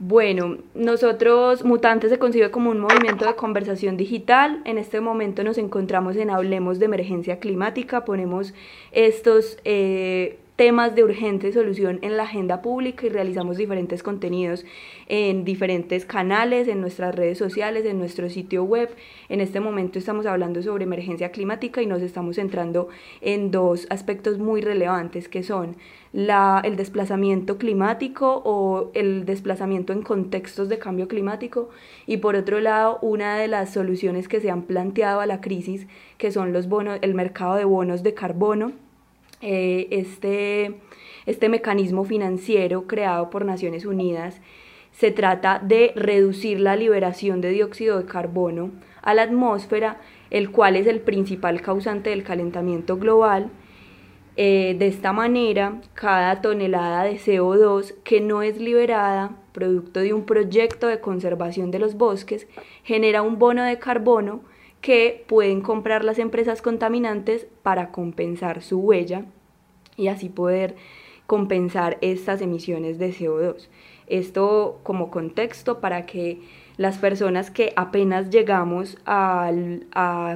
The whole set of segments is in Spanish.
Bueno, nosotros Mutantes se concibe como un movimiento de conversación digital. En este momento nos encontramos en Hablemos de Emergencia Climática. Ponemos estos eh, temas de urgente solución en la agenda pública y realizamos diferentes contenidos en diferentes canales, en nuestras redes sociales, en nuestro sitio web. En este momento estamos hablando sobre emergencia climática y nos estamos centrando en dos aspectos muy relevantes que son la, el desplazamiento climático o el desplazamiento en contextos de cambio climático y por otro lado una de las soluciones que se han planteado a la crisis que son los bonos, el mercado de bonos de carbono eh, este, este mecanismo financiero creado por Naciones Unidas se trata de reducir la liberación de dióxido de carbono a la atmósfera, el cual es el principal causante del calentamiento global. Eh, de esta manera, cada tonelada de CO2 que no es liberada, producto de un proyecto de conservación de los bosques, genera un bono de carbono que pueden comprar las empresas contaminantes para compensar su huella y así poder compensar estas emisiones de CO2. Esto como contexto para que las personas que apenas llegamos a,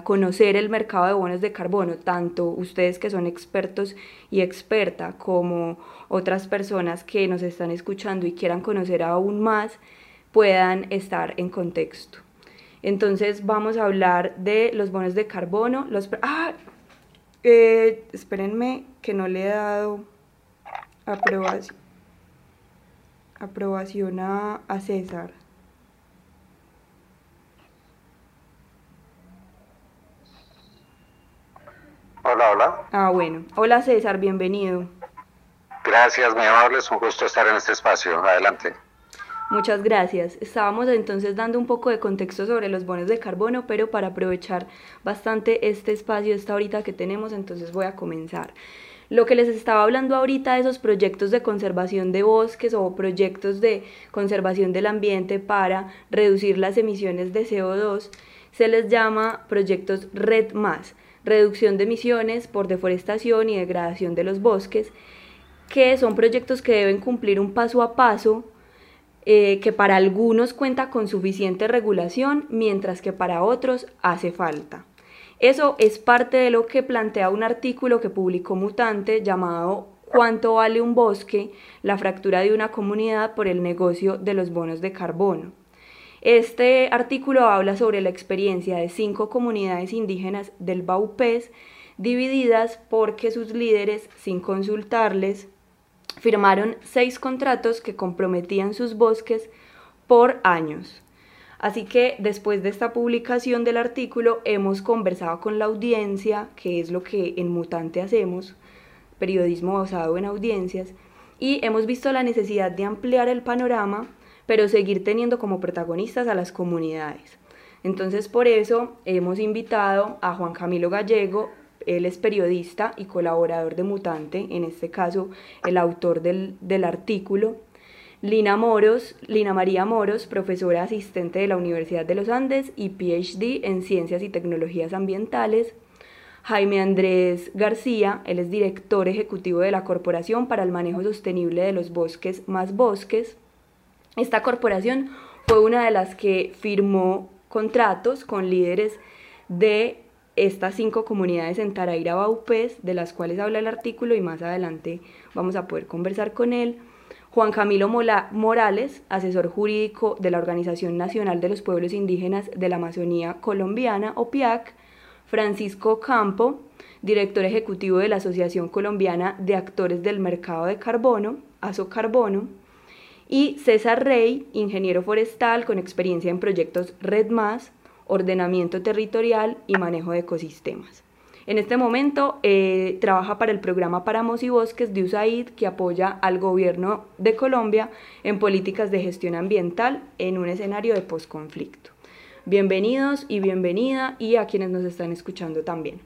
conocer el mercado de bonos de carbono, tanto ustedes que son expertos y experta, como otras personas que nos están escuchando y quieran conocer aún más, puedan estar en contexto. Entonces vamos a hablar de los bonos de carbono. Los, ah, eh, espérenme que no le he dado aprobación, aprobación a, a César. Hola, hola. Ah, bueno. Hola César, bienvenido. Gracias, muy amable, es un gusto estar en este espacio. Adelante. Muchas gracias. Estábamos entonces dando un poco de contexto sobre los bonos de carbono, pero para aprovechar bastante este espacio, esta horita que tenemos, entonces voy a comenzar. Lo que les estaba hablando ahorita de esos proyectos de conservación de bosques o proyectos de conservación del ambiente para reducir las emisiones de CO2, se les llama proyectos RED+, reducción de emisiones por deforestación y degradación de los bosques, que son proyectos que deben cumplir un paso a paso eh, que para algunos cuenta con suficiente regulación, mientras que para otros hace falta. Eso es parte de lo que plantea un artículo que publicó Mutante llamado ¿Cuánto vale un bosque? La fractura de una comunidad por el negocio de los bonos de carbono. Este artículo habla sobre la experiencia de cinco comunidades indígenas del Baupés divididas porque sus líderes, sin consultarles, firmaron seis contratos que comprometían sus bosques por años. Así que después de esta publicación del artículo hemos conversado con la audiencia, que es lo que en Mutante hacemos, periodismo basado en audiencias, y hemos visto la necesidad de ampliar el panorama, pero seguir teniendo como protagonistas a las comunidades. Entonces por eso hemos invitado a Juan Camilo Gallego, él es periodista y colaborador de Mutante, en este caso el autor del, artículo. Lina Moros, Lina María Moros, profesora asistente de la Universidad de los Andes y PhD en Ciencias y Tecnologías Ambientales. Jaime Andrés García, él es director ejecutivo de la Corporación para el Manejo Sostenible de los Bosques Más Bosques. Esta corporación fue una de las que firmó contratos con líderes de estas cinco comunidades en Taraira Baupés, de las cuales habla el artículo y más adelante vamos a poder conversar con él. Juan Camilo Morales, asesor jurídico de la Organización Nacional de los Pueblos Indígenas de la Amazonía Colombiana, OPIAC. Francisco Campo, director ejecutivo de la Asociación Colombiana de Actores del Mercado de Carbono, ASOCarbono. Y César Rey, ingeniero forestal con experiencia en proyectos Red ordenamiento territorial y manejo de ecosistemas. En este momento eh, trabaja para el programa Páramos y Bosques de USAID que apoya al gobierno de Colombia en políticas de gestión ambiental en un escenario de posconflicto. Bienvenidos y bienvenida y a quienes nos están escuchando también.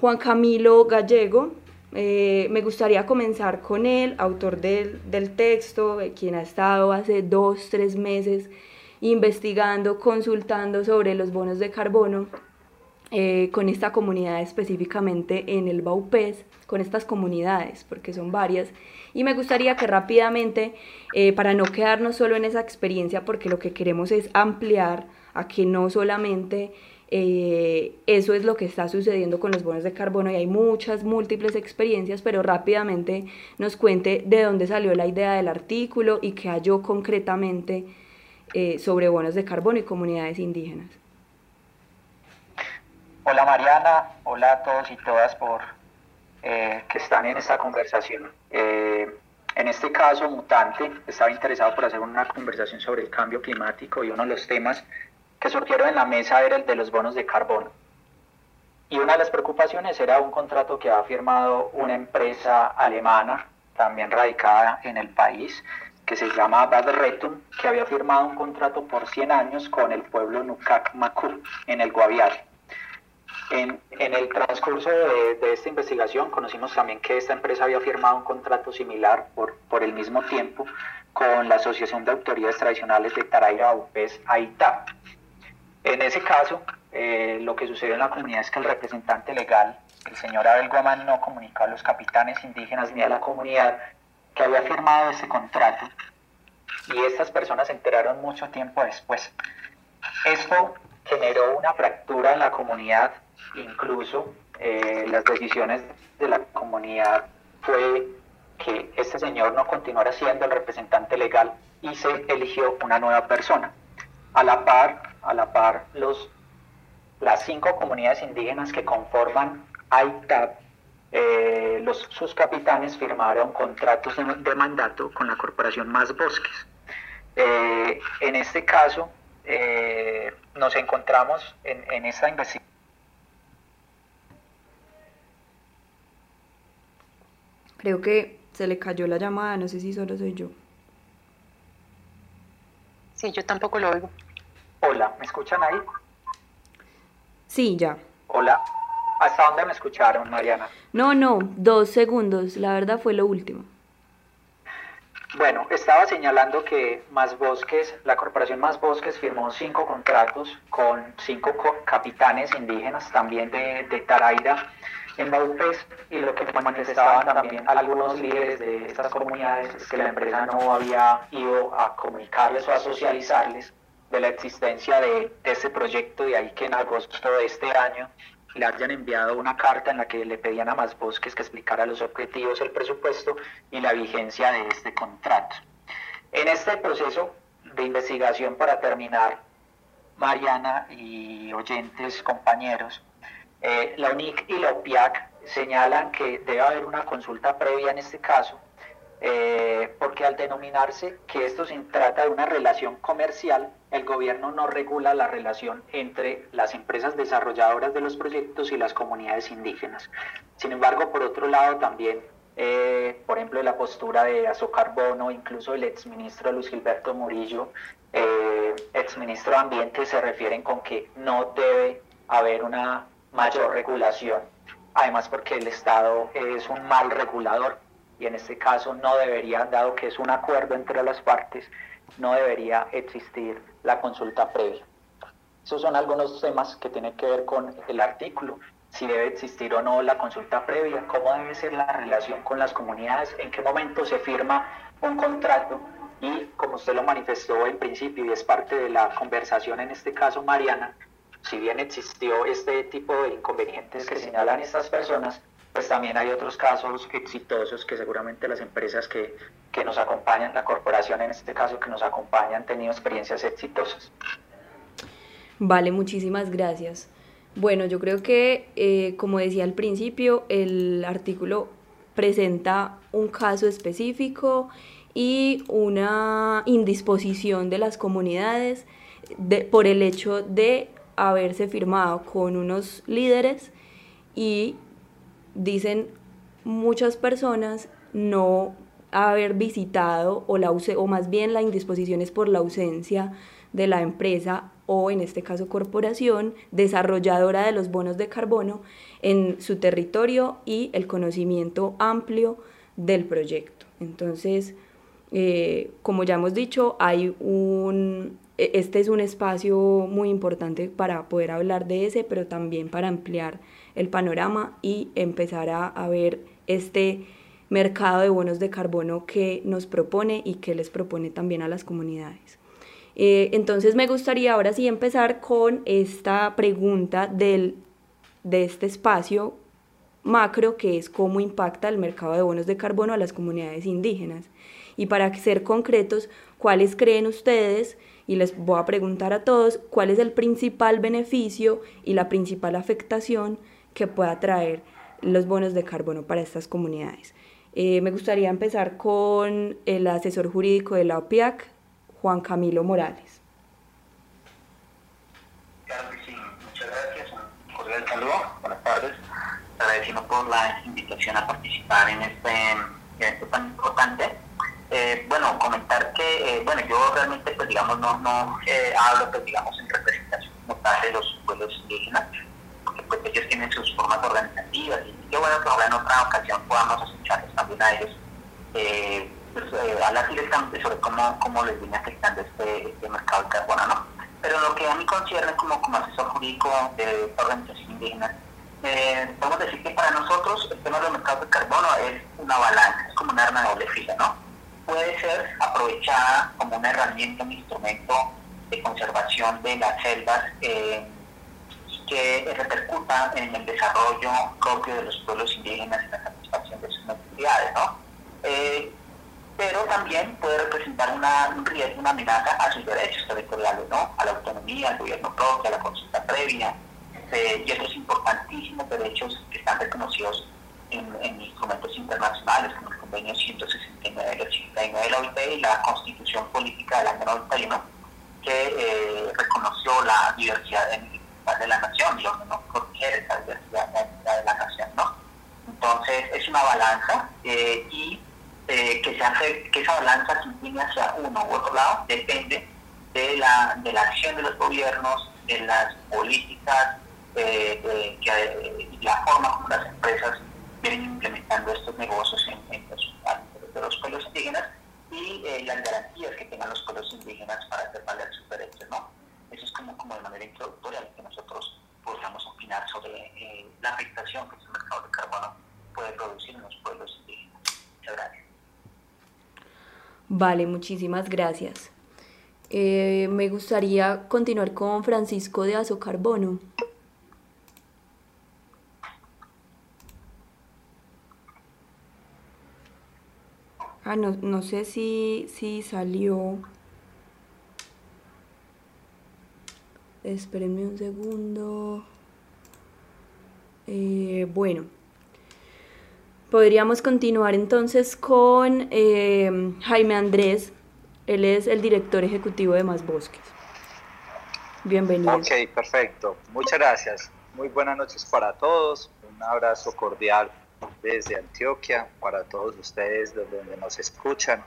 Juan Camilo Gallego, eh, me gustaría comenzar con él, autor del, del texto, quien ha estado hace dos, tres meses investigando, consultando sobre los bonos de carbono. eh, con esta comunidad específicamente en el Baupés, con estas comunidades, porque son varias. Y me gustaría que rápidamente, eh, para no quedarnos solo en esa experiencia, porque lo que queremos es ampliar a que no solamente eh, eso es lo que está sucediendo con los bonos de carbono y hay muchas, múltiples experiencias, pero rápidamente nos cuente de dónde salió la idea del artículo y qué halló concretamente sobre bonos de carbono y comunidades indígenas. Hola Mariana, hola a todos y todas por eh, que están en esta conversación. Eh, en este caso, Mutante estaba interesado por hacer una conversación sobre el cambio climático y uno de los temas que surgieron en la mesa era el de los bonos de carbono. Y una de las preocupaciones era un contrato que ha firmado una empresa alemana, también radicada en el país, que se llama Bad Retum, que había firmado un contrato por 100 años con el pueblo Nukak Maku en el Guaviare en, el transcurso de, esta investigación conocimos también que esta empresa había firmado un contrato similar por, el mismo tiempo con la Asociación de Autoridades Tradicionales de Taraira Upes AITA. En ese caso, eh, lo que sucedió en la comunidad es que el representante legal, el señor Abel Guamán, no comunicó a los capitanes indígenas ni a la comunidad que había firmado ese contrato y estas personas se enteraron mucho tiempo después. Esto generó una fractura en la comunidad Incluso eh, las decisiones de la comunidad fue que este señor no continuara siendo el representante legal y se eligió una nueva persona. A la par, a la par los, las cinco comunidades indígenas que conforman AITAP, eh, los, sus capitanes firmaron contratos de, mandato con la corporación Más Bosques. Eh, en este caso, nos encontramos en, en esta investigación Creo que se le cayó la llamada, no sé si solo soy yo. Sí, yo tampoco lo oigo. Hola, ¿me escuchan ahí? Sí, ya. Hola, ¿hasta dónde me escucharon, Mariana? No, no, dos segundos, la verdad fue lo último. Bueno, estaba señalando que Más Bosques, la corporación Más Bosques firmó cinco contratos con cinco capitanes indígenas también de, de Taraira en Baupés y lo que manifestaban también algunos líderes de estas comunidades es que la empresa no había ido a comunicarles o a socializarles de la existencia de, este proyecto, y ahí que en agosto de este año le hayan enviado una carta en la que le pedían a Más Bosques que explicara los objetivos, el presupuesto y la vigencia de este contrato. En este proceso de investigación, para terminar, Mariana y oyentes, compañeros, eh, la UNIC y la OPIAC señalan que debe haber una consulta previa en este caso, eh, porque al denominarse que esto se trata de una relación comercial, el gobierno no regula la relación entre las empresas desarrolladoras de los proyectos y las comunidades indígenas. Sin embargo, por otro lado, también, eh, por ejemplo, la postura de Azocarbono, incluso el exministro Luis Gilberto Murillo, exministro de Ambiente, se refieren con que no debe haber una mayor regulación. Además porque el Estado es un mal regulador y en este caso no debería, dado que es un acuerdo entre las partes, no debería existir la consulta previa. Esos son algunos temas que tienen que ver con el artículo, si debe existir o no la consulta previa, cómo debe ser la relación con las comunidades, en qué momento se firma un contrato y como usted lo manifestó en principio y es parte de la conversación en este caso, Mariana, si bien existió este tipo de inconvenientes que señalan estas personas, pues también hay otros casos exitosos que seguramente las empresas que, nos acompañan, la corporación en este caso que nos acompañan, han tenido experiencias exitosas. Vale, muchísimas gracias. Bueno, yo creo que, eh, como decía al principio, el artículo presenta un caso específico y una indisposición de las comunidades por el hecho de haberse firmado con unos líderes y dicen muchas personas no haber visitado o, la, o más bien la indisposición es por la ausencia de la empresa o en este caso corporación desarrolladora de los bonos de carbono en su territorio y el conocimiento amplio del proyecto. Entonces, eh, como ya hemos dicho, hay un, e, este es un espacio muy importante para poder hablar de ese, pero también para ampliar el panorama y empezar a, ver este mercado de bonos de carbono que nos propone y que les propone también a las comunidades. Eh, entonces me gustaría ahora sí empezar con esta pregunta del, de este espacio macro que es cómo impacta el mercado de bonos de carbono a las comunidades indígenas. Y para ser concretos, ¿cuáles creen ustedes y les voy a preguntar a todos cuál es el principal beneficio y la principal afectación que pueda traer los bonos de carbono para estas comunidades. Eh, me gustaría empezar con el asesor jurídico de la OPIAC, Juan Camilo Morales. Claro que sí, muchas gracias, un cordial saludo, buenas tardes. Agradecemos por la invitación a participar en este evento tan importante. Eh, bueno, comentar que, eh, bueno, yo realmente, pues digamos, no, no eh, hablo, pues digamos, en representación como tal de los pueblos indígenas, porque pues ellos tienen sus formas organizativas y qué bueno que ahora en otra ocasión podamos escucharles también a ellos, pues, hablar directamente sobre cómo, cómo les viene afectando este, este mercado de carbono, ¿no? Pero lo que a mí concierne como, como asesor jurídico de esta organización indígena, podemos decir que para nosotros el tema del mercado de carbono es una balanza, es como un arma de doble fila, ¿no? puede ser aprovechada como una herramienta, un instrumento de conservación de las selvas eh, que repercuta en el desarrollo propio de los pueblos indígenas y la satisfacción de sus necesidades, ¿no? Eh, pero también puede representar una, un riesgo, una amenaza a sus derechos territoriales, ¿no? A la autonomía, al gobierno propio, a la consulta previa eh, y otros importantísimos derechos que están reconocidos en, instrumentos internacionales como el convenio 169 del 89 de la OIT y la constitución política del año 91 que eh, reconoció la diversidad de la nación no proteger esa diversidad de la nación. ¿no? Entonces es una balanza eh, y eh, que, se hace, que esa balanza se incline hacia uno u otro lado depende de la, de la acción de los gobiernos, de las políticas, de, y la forma como las empresas vienen implementando estos negocios en, los, de los pueblos indígenas y eh, las garantías que tengan los pueblos indígenas para hacer valer sus derechos, ¿no? Eso es como, como de manera introductoria que nosotros podríamos opinar sobre eh, la afectación que este mercado de carbono puede producir en los pueblos indígenas. Muchas gracias. Vale, muchísimas gracias. Eh, me gustaría continuar con Francisco de Azocarbono. Ah, no, no sé si, si salió. Espérenme un segundo. Eh, bueno, podríamos continuar entonces con eh, Jaime Andrés. Él es el director ejecutivo de Más Bosques. Bienvenido. Ok, perfecto. Muchas gracias. Muy buenas noches para todos. Un abrazo cordial desde Antioquia para todos ustedes donde nos escuchan.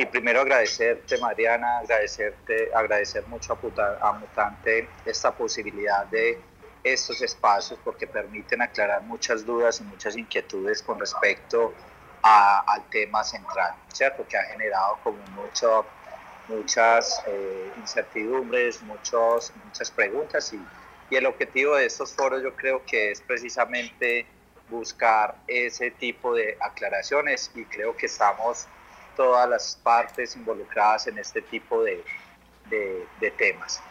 Y primero agradecerte, Mariana, agradecerte, agradecer mucho a, Mutante esta posibilidad de estos espacios porque permiten aclarar muchas dudas y muchas inquietudes con respecto al tema central, ¿cierto? Que ha generado como mucho, muchas eh, incertidumbres, muchos, muchas preguntas y, y el objetivo de estos foros yo creo que es precisamente buscar ese tipo de aclaraciones y creo que estamos todas las partes involucradas en este tipo de, temas.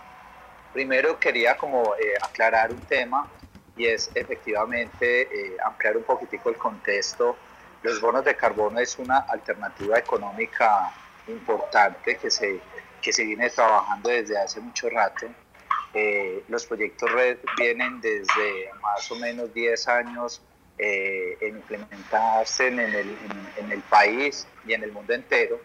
Primero quería como eh, aclarar un tema y es efectivamente eh, ampliar un poquitico el contexto. Los bonos de carbono es una alternativa económica importante que se, que se viene trabajando desde hace mucho rato. Eh, los proyectos red vienen desde más o menos 10 años eh, en implementarse en el, en, el, país y en el mundo entero.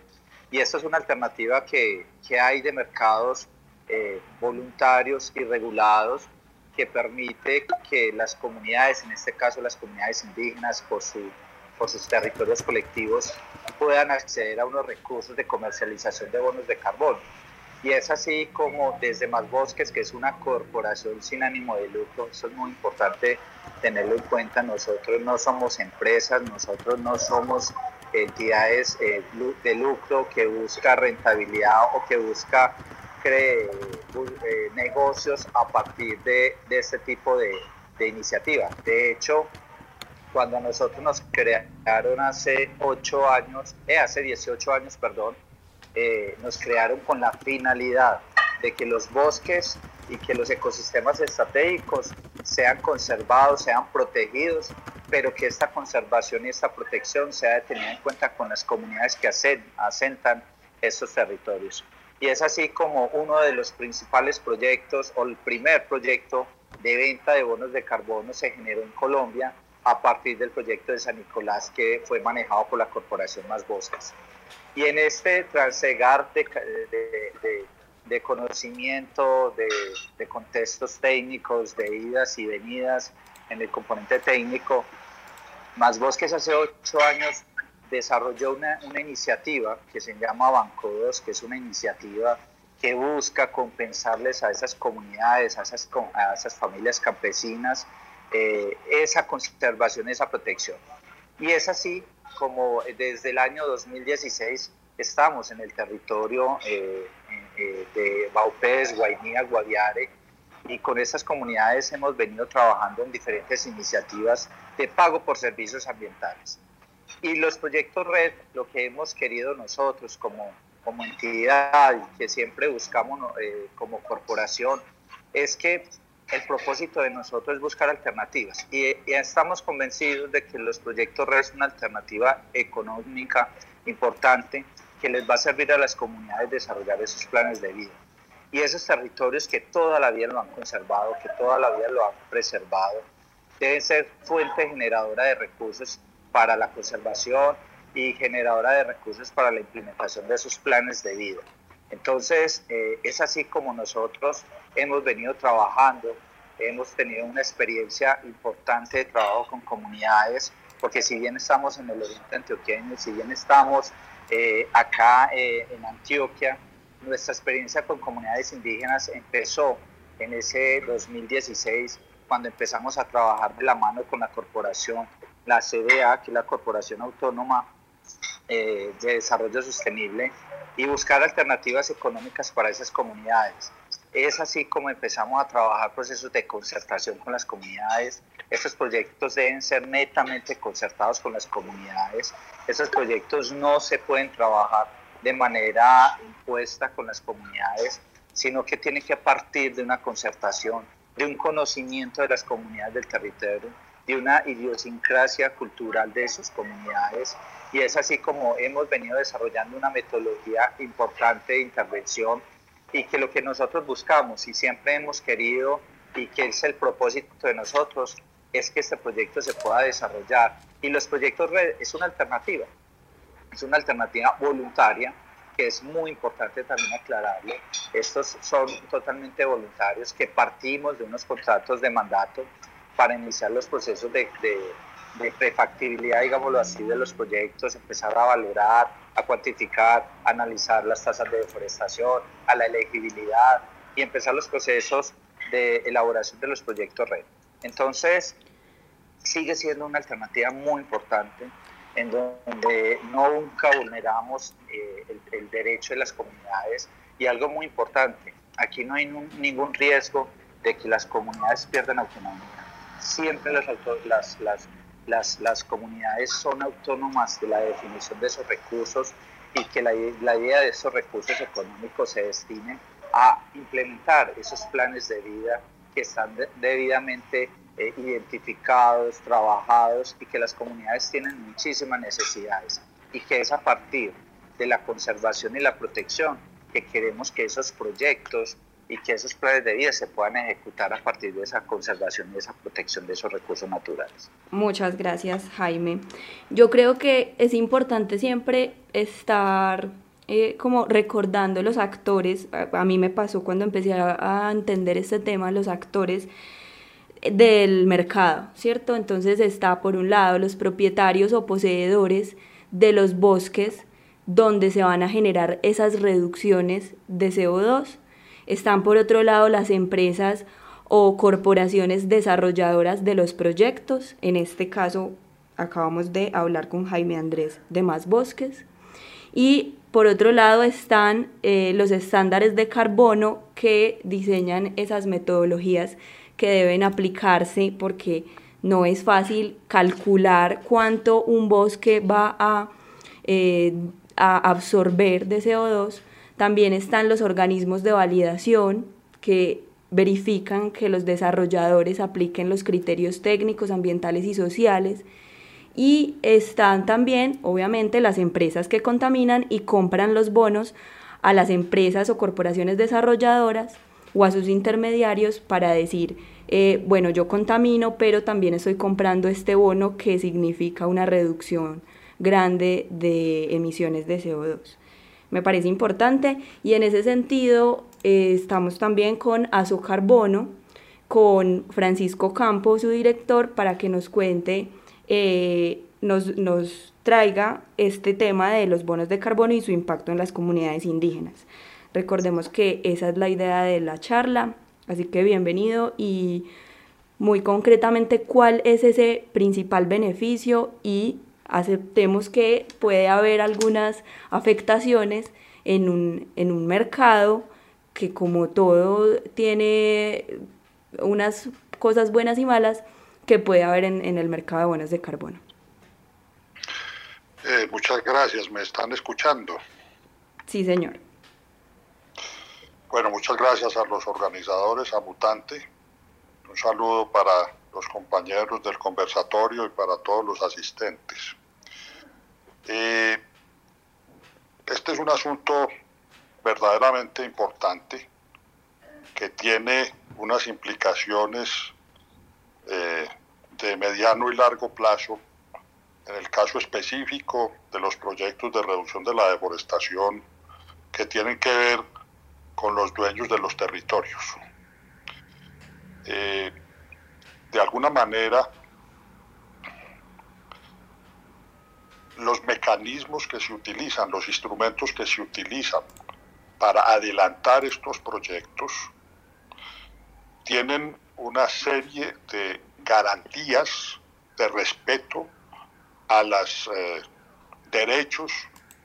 Y esta es una alternativa que, que hay de mercados eh, voluntarios y regulados que permite que las comunidades, en este caso las comunidades indígenas, por, su, por sus territorios colectivos, puedan acceder a unos recursos de comercialización de bonos de carbono. Y es así como desde Más Bosques, que es una corporación sin ánimo de lucro, eso es muy importante tenerlo en cuenta, nosotros no somos empresas, nosotros no somos entidades eh, de lucro que busca rentabilidad o que busca cree eh, negocios a partir de, de este tipo de, de iniciativa. De hecho, cuando nosotros nos crearon hace 8 años, eh, hace 18 años, perdón, eh, nos crearon con la finalidad de que los bosques y que los ecosistemas estratégicos sean conservados, sean protegidos, pero que esta conservación y esta protección sea tenida en cuenta con las comunidades que asentan estos territorios. Y es así como uno de los principales proyectos o el primer proyecto de venta de bonos de carbono se generó en Colombia a partir del proyecto de San Nicolás que fue manejado por la Corporación Más Bosques. Y en este transegar de, de, de, conocimiento, de, contextos técnicos, de idas y venidas en el componente técnico, Más Bosques hace ocho años desarrolló una, una iniciativa que se llama Banco 2, que es una iniciativa que busca compensarles a esas comunidades, a esas, a esas familias campesinas, eh, esa conservación, esa protección. Y es así como desde el año 2016 estamos en el territorio eh, eh, de Baupés, Guainía, Guaviare, y con esas comunidades hemos venido trabajando en diferentes iniciativas de pago por servicios ambientales. Y los proyectos RED, lo que hemos querido nosotros como, como entidad que siempre buscamos como corporación, es que el propósito de nosotros es buscar alternativas y, ya estamos convencidos de que los proyectos RED son una alternativa económica importante que les va a servir a las comunidades desarrollar esos planes de vida. Y esos territorios que toda la vida lo han conservado, que toda la vida lo han preservado, deben ser fuente generadora de recursos para la conservación y generadora de recursos para la implementación de esos planes de vida. Entonces, eh, es así como nosotros hemos venido trabajando, hemos tenido una experiencia importante de trabajo con comunidades, porque si bien estamos en el oriente antioqueño, si bien estamos eh, acá eh, en Antioquia, nuestra experiencia con comunidades indígenas empezó en ese 2016, cuando empezamos a trabajar de la mano con la corporación, la CDA, que es la Corporación Autónoma de Desarrollo Sostenible, y buscar alternativas económicas para esas comunidades. Es así como empezamos a trabajar procesos de concertación con las comunidades. Estos proyectos deben ser netamente concertados con las comunidades. Esos proyectos no se pueden trabajar de manera impuesta con las comunidades, sino que tienen que partir de una concertación, de un conocimiento de las comunidades del territorio, de una idiosincrasia cultural de esas comunidades y es así como hemos venido desarrollando una metodología importante de intervención y que lo que nosotros buscamos y siempre hemos querido y que es el propósito de nosotros es que este proyecto se pueda desarrollar y los proyectos red es una alternativa, es una alternativa voluntaria que es muy importante también aclararlo. Estos son totalmente voluntarios que partimos de unos contratos de mandato para iniciar los procesos de, de de prefactibilidad, digámoslo así, de los proyectos, empezar a valorar, a cuantificar, analizar las tasas de deforestación, a la elegibilidad y empezar los procesos de elaboración de los proyectos red. Entonces, sigue siendo una alternativa muy importante en donde nunca vulneramos eh, el, derecho de las comunidades y algo muy importante, aquí no hay ningún riesgo de que las comunidades pierdan autonomía. Siempre las, las, las las, las comunidades son autónomas de la definición de esos recursos y que la, la idea de esos recursos económicos se destinen a implementar esos planes de vida que están debidamente eh, identificados, trabajados y que las comunidades tienen muchísimas necesidades y que es a partir de la conservación y la protección que queremos que esos proyectos y que esos planes de vida se puedan ejecutar a partir de esa conservación y esa protección de esos recursos naturales. Muchas gracias, Jaime. Yo creo que es importante siempre estar eh, como recordando los actores, a, mí me pasó cuando empecé a, a entender este tema, los actores del mercado, ¿cierto? Entonces está por un lado los propietarios o poseedores de los bosques donde se van a generar esas reducciones de CO2 están por otro lado las empresas o corporaciones desarrolladoras de los proyectos. En este caso acabamos de hablar con Jaime Andrés de Más Bosques. Y por otro lado están eh, los estándares de carbono que diseñan esas metodologías que deben aplicarse porque no es fácil calcular cuánto un bosque va a, eh, a absorber de CO2. También están los organismos de validación que verifican que los desarrolladores apliquen los criterios técnicos, ambientales y sociales. Y están también, obviamente, las empresas que contaminan y compran los bonos a las empresas o corporaciones desarrolladoras o a sus intermediarios para decir, eh, bueno, yo contamino, pero también estoy comprando este bono que significa una reducción grande de emisiones de CO2. Me parece importante y en ese sentido eh, estamos también con Azocarbono, con Francisco Campos, su director, para que nos cuente, eh, nos, nos traiga este tema de los bonos de carbono y su impacto en las comunidades indígenas. Recordemos que esa es la idea de la charla, así que bienvenido y muy concretamente cuál es ese principal beneficio y aceptemos que puede haber algunas afectaciones en un, en un mercado que como todo tiene unas cosas buenas y malas que puede haber en, el mercado de bonos de carbono. Eh, muchas gracias, ¿me están escuchando? Sí, señor. Bueno, muchas gracias a los organizadores, a Mutante. Un saludo para los compañeros del conversatorio y para todos los asistentes. Eh, este es un asunto verdaderamente importante que tiene unas implicaciones eh, de mediano y largo plazo en el caso específico de los proyectos de reducción de la deforestación que tienen que ver con los dueños de los territorios. Eh, de alguna manera, los mecanismos que se utilizan, los instrumentos que se utilizan para adelantar estos proyectos tienen una serie de garantías de respeto a los eh, derechos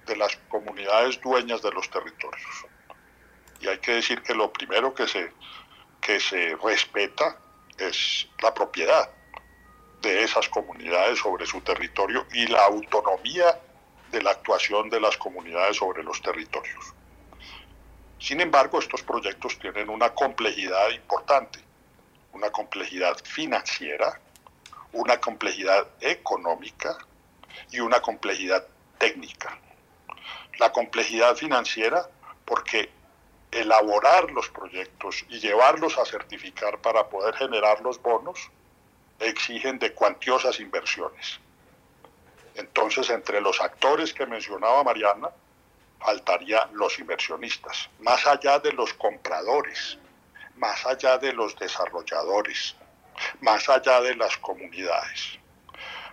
de las comunidades dueñas de los territorios. Y hay que decir que lo primero que se, que se respeta es la propiedad de esas comunidades sobre su territorio y la autonomía de la actuación de las comunidades sobre los territorios. Sin embargo, estos proyectos tienen una complejidad importante, una complejidad financiera, una complejidad económica y una complejidad técnica. La complejidad financiera porque elaborar los proyectos y llevarlos a certificar para poder generar los bonos exigen de cuantiosas inversiones. Entonces, entre los actores que mencionaba Mariana, faltarían los inversionistas, más allá de los compradores, más allá de los desarrolladores, más allá de las comunidades.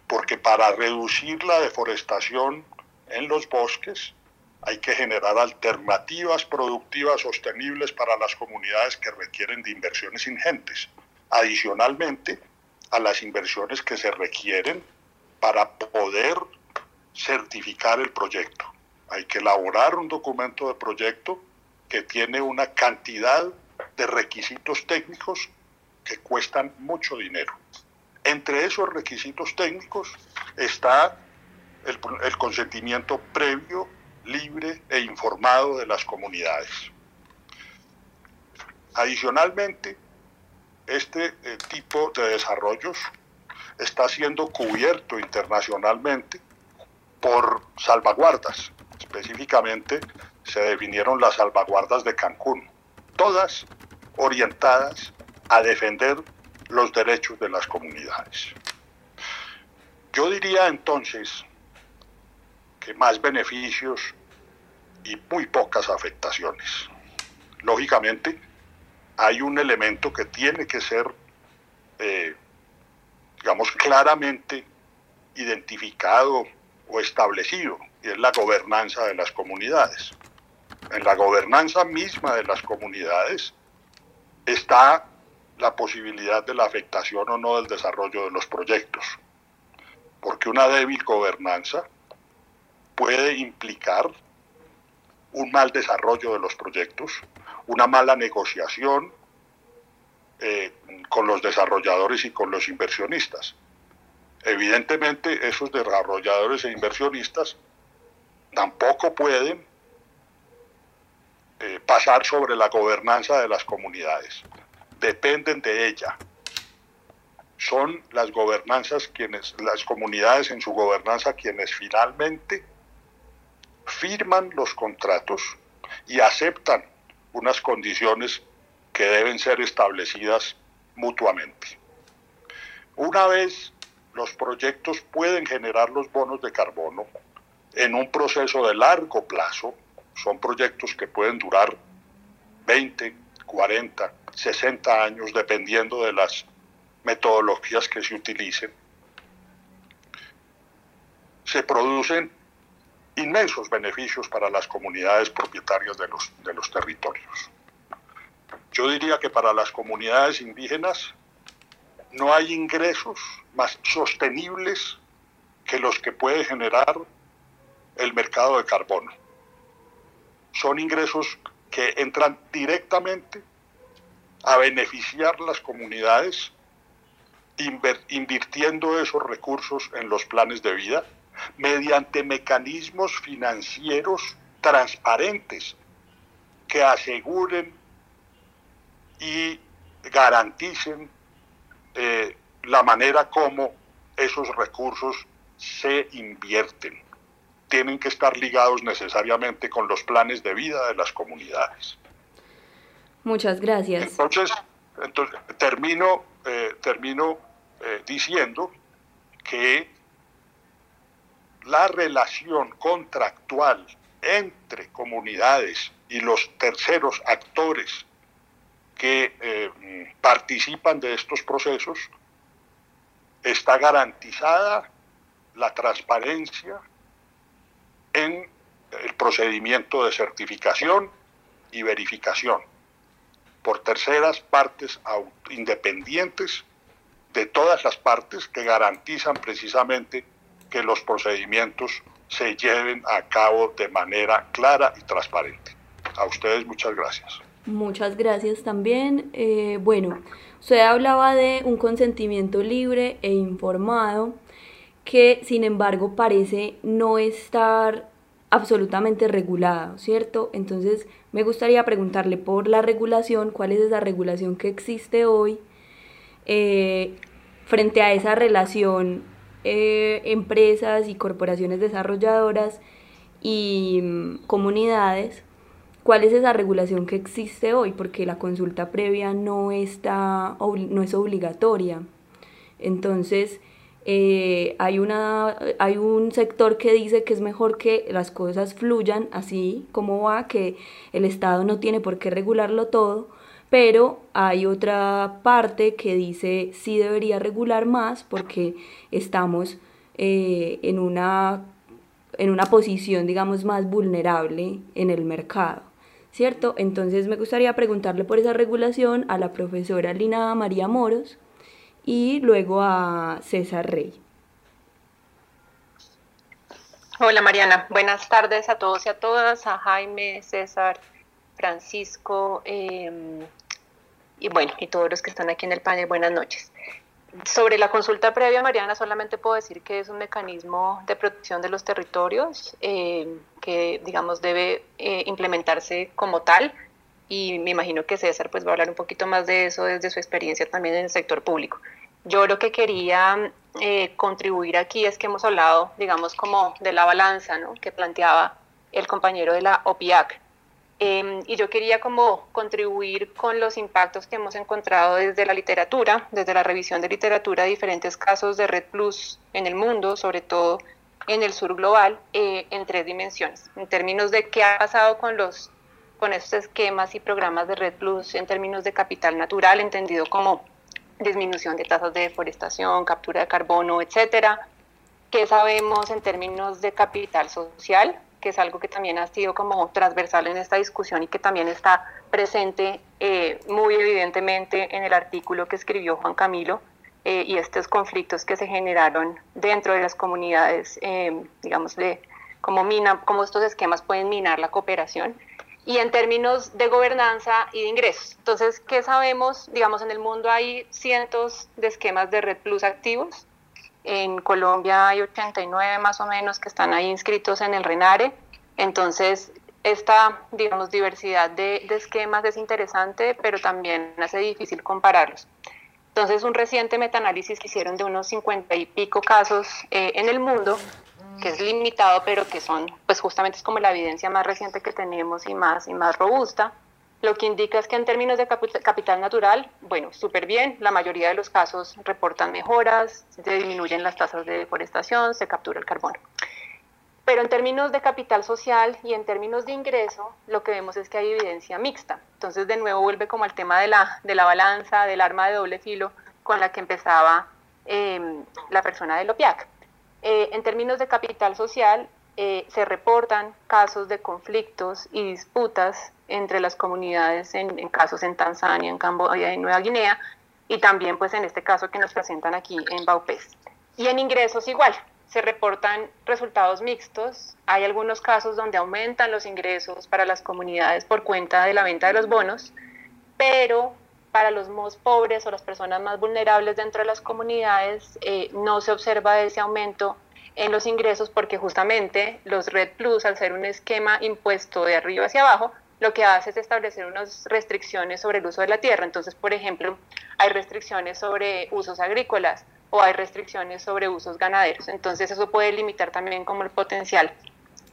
Porque para reducir la deforestación en los bosques hay que generar alternativas productivas sostenibles para las comunidades que requieren de inversiones ingentes. Adicionalmente, a las inversiones que se requieren para poder certificar el proyecto. Hay que elaborar un documento de proyecto que tiene una cantidad de requisitos técnicos que cuestan mucho dinero. Entre esos requisitos técnicos está el, el consentimiento previo, libre e informado de las comunidades. Adicionalmente, este eh, tipo de desarrollos está siendo cubierto internacionalmente por salvaguardas. Específicamente se definieron las salvaguardas de Cancún, todas orientadas a defender los derechos de las comunidades. Yo diría entonces que más beneficios y muy pocas afectaciones. Lógicamente, hay un elemento que tiene que ser, eh, digamos, claramente identificado o establecido, y es la gobernanza de las comunidades. En la gobernanza misma de las comunidades está la posibilidad de la afectación o no del desarrollo de los proyectos, porque una débil gobernanza puede implicar un mal desarrollo de los proyectos, una mala negociación eh, con los desarrolladores y con los inversionistas. Evidentemente esos desarrolladores e inversionistas tampoco pueden eh, pasar sobre la gobernanza de las comunidades, dependen de ella. Son las gobernanzas quienes, las comunidades en su gobernanza quienes finalmente firman los contratos y aceptan unas condiciones que deben ser establecidas mutuamente. Una vez los proyectos pueden generar los bonos de carbono en un proceso de largo plazo, son proyectos que pueden durar 20, 40, 60 años, dependiendo de las metodologías que se utilicen, se producen inmensos beneficios para las comunidades propietarias de los, de los territorios. Yo diría que para las comunidades indígenas no hay ingresos más sostenibles que los que puede generar el mercado de carbono. Son ingresos que entran directamente a beneficiar las comunidades invirtiendo esos recursos en los planes de vida mediante mecanismos financieros transparentes que aseguren y garanticen eh, la manera como esos recursos se invierten. Tienen que estar ligados necesariamente con los planes de vida de las comunidades. Muchas gracias. Entonces, entonces termino, eh, termino eh, diciendo que la relación contractual entre comunidades y los terceros actores que eh, participan de estos procesos, está garantizada la transparencia en el procedimiento de certificación y verificación por terceras partes independientes de todas las partes que garantizan precisamente que los procedimientos se lleven a cabo de manera clara y transparente. A ustedes muchas gracias. Muchas gracias también. Eh, bueno, usted hablaba de un consentimiento libre e informado que sin embargo parece no estar absolutamente regulado, ¿cierto? Entonces me gustaría preguntarle por la regulación, cuál es esa regulación que existe hoy eh, frente a esa relación eh, empresas y corporaciones desarrolladoras y mm, comunidades ¿Cuál es esa regulación que existe hoy? Porque la consulta previa no, está, no es obligatoria. Entonces, eh, hay, una, hay un sector que dice que es mejor que las cosas fluyan así como va, que el Estado no tiene por qué regularlo todo, pero hay otra parte que dice sí debería regular más porque estamos eh, en, una, en una posición, digamos, más vulnerable en el mercado. ¿cierto? Entonces me gustaría preguntarle por esa regulación a la profesora Lina María Moros y luego a César Rey. Hola Mariana, buenas tardes a todos y a todas, a Jaime, César, Francisco em, y bueno, y todos los que están aquí en el panel, buenas noches. Sobre la consulta previa, Mariana, solamente puedo decir que es un mecanismo de protección de los territorios eh, que, digamos, debe eh, implementarse como tal. Y me imagino que César pues, va a hablar un poquito más de eso desde su experiencia también en el sector público. Yo lo que quería eh, contribuir aquí es que hemos hablado, digamos, como de la balanza ¿no? que planteaba el compañero de la OPIAC Em, y yo quería como contribuir con los impactos que hemos encontrado desde la literatura, desde la revisión de literatura, diferentes casos de Red Plus en el mundo, sobre todo en el sur global, eh, en tres dimensiones. En términos de qué ha pasado con los con estos esquemas y programas de Red Plus en términos de capital natural, entendido como disminución de tasas de deforestación, captura de carbono, etcétera. ¿Qué sabemos en términos de capital social? Que es algo que también ha sido como transversal en esta discusión y que también está presente eh, muy evidentemente en el artículo que escribió Juan Camilo eh, y estos conflictos que se generaron dentro de las comunidades, eh, digamos, de cómo, mina, cómo estos esquemas pueden minar la cooperación y en términos de gobernanza y de ingresos. Entonces, ¿qué sabemos? Digamos, en el mundo hay cientos de esquemas de Red Plus activos. En Colombia hay 89 más o menos que están ahí inscritos en el RENARE. Entonces, esta, digamos, diversidad de, esquemas es interesante, pero también hace difícil compararlos. Entonces, un reciente metaanálisis que hicieron de unos 50 y pico casos eh, en el mundo que es limitado, pero que son, pues justamente es como la evidencia más reciente que tenemos y más, y más robusta, lo que indica es que en términos de capital natural, bueno, súper bien, la mayoría de los casos reportan mejoras, se disminuyen las tasas de deforestación, se captura el carbono. Pero en términos de capital social y en términos de ingreso, lo que vemos es que hay evidencia mixta. Entonces, de nuevo, vuelve como al tema de la, de la balanza, del arma de doble filo con la que empezaba eh, la persona del OPIAC. Eh, en términos de capital social, eh, se reportan casos de conflictos y disputas entre las comunidades en, casos en Tanzania, en Camboya en Nueva Guinea, y también pues en este caso que nos presentan aquí en Baupés. Y en ingresos igual, se reportan resultados mixtos. Hay algunos casos donde aumentan los ingresos para las comunidades por cuenta de la venta de los bonos, pero para los más pobres o las personas más vulnerables dentro de las comunidades eh, no se observa ese aumento en los ingresos porque justamente los Red Plus, al ser un esquema impuesto de arriba hacia abajo, lo que hace es establecer unas restricciones sobre el uso de la tierra. Entonces, por ejemplo, hay restricciones sobre usos agrícolas o hay restricciones sobre usos ganaderos. Entonces, eso puede limitar también como el potencial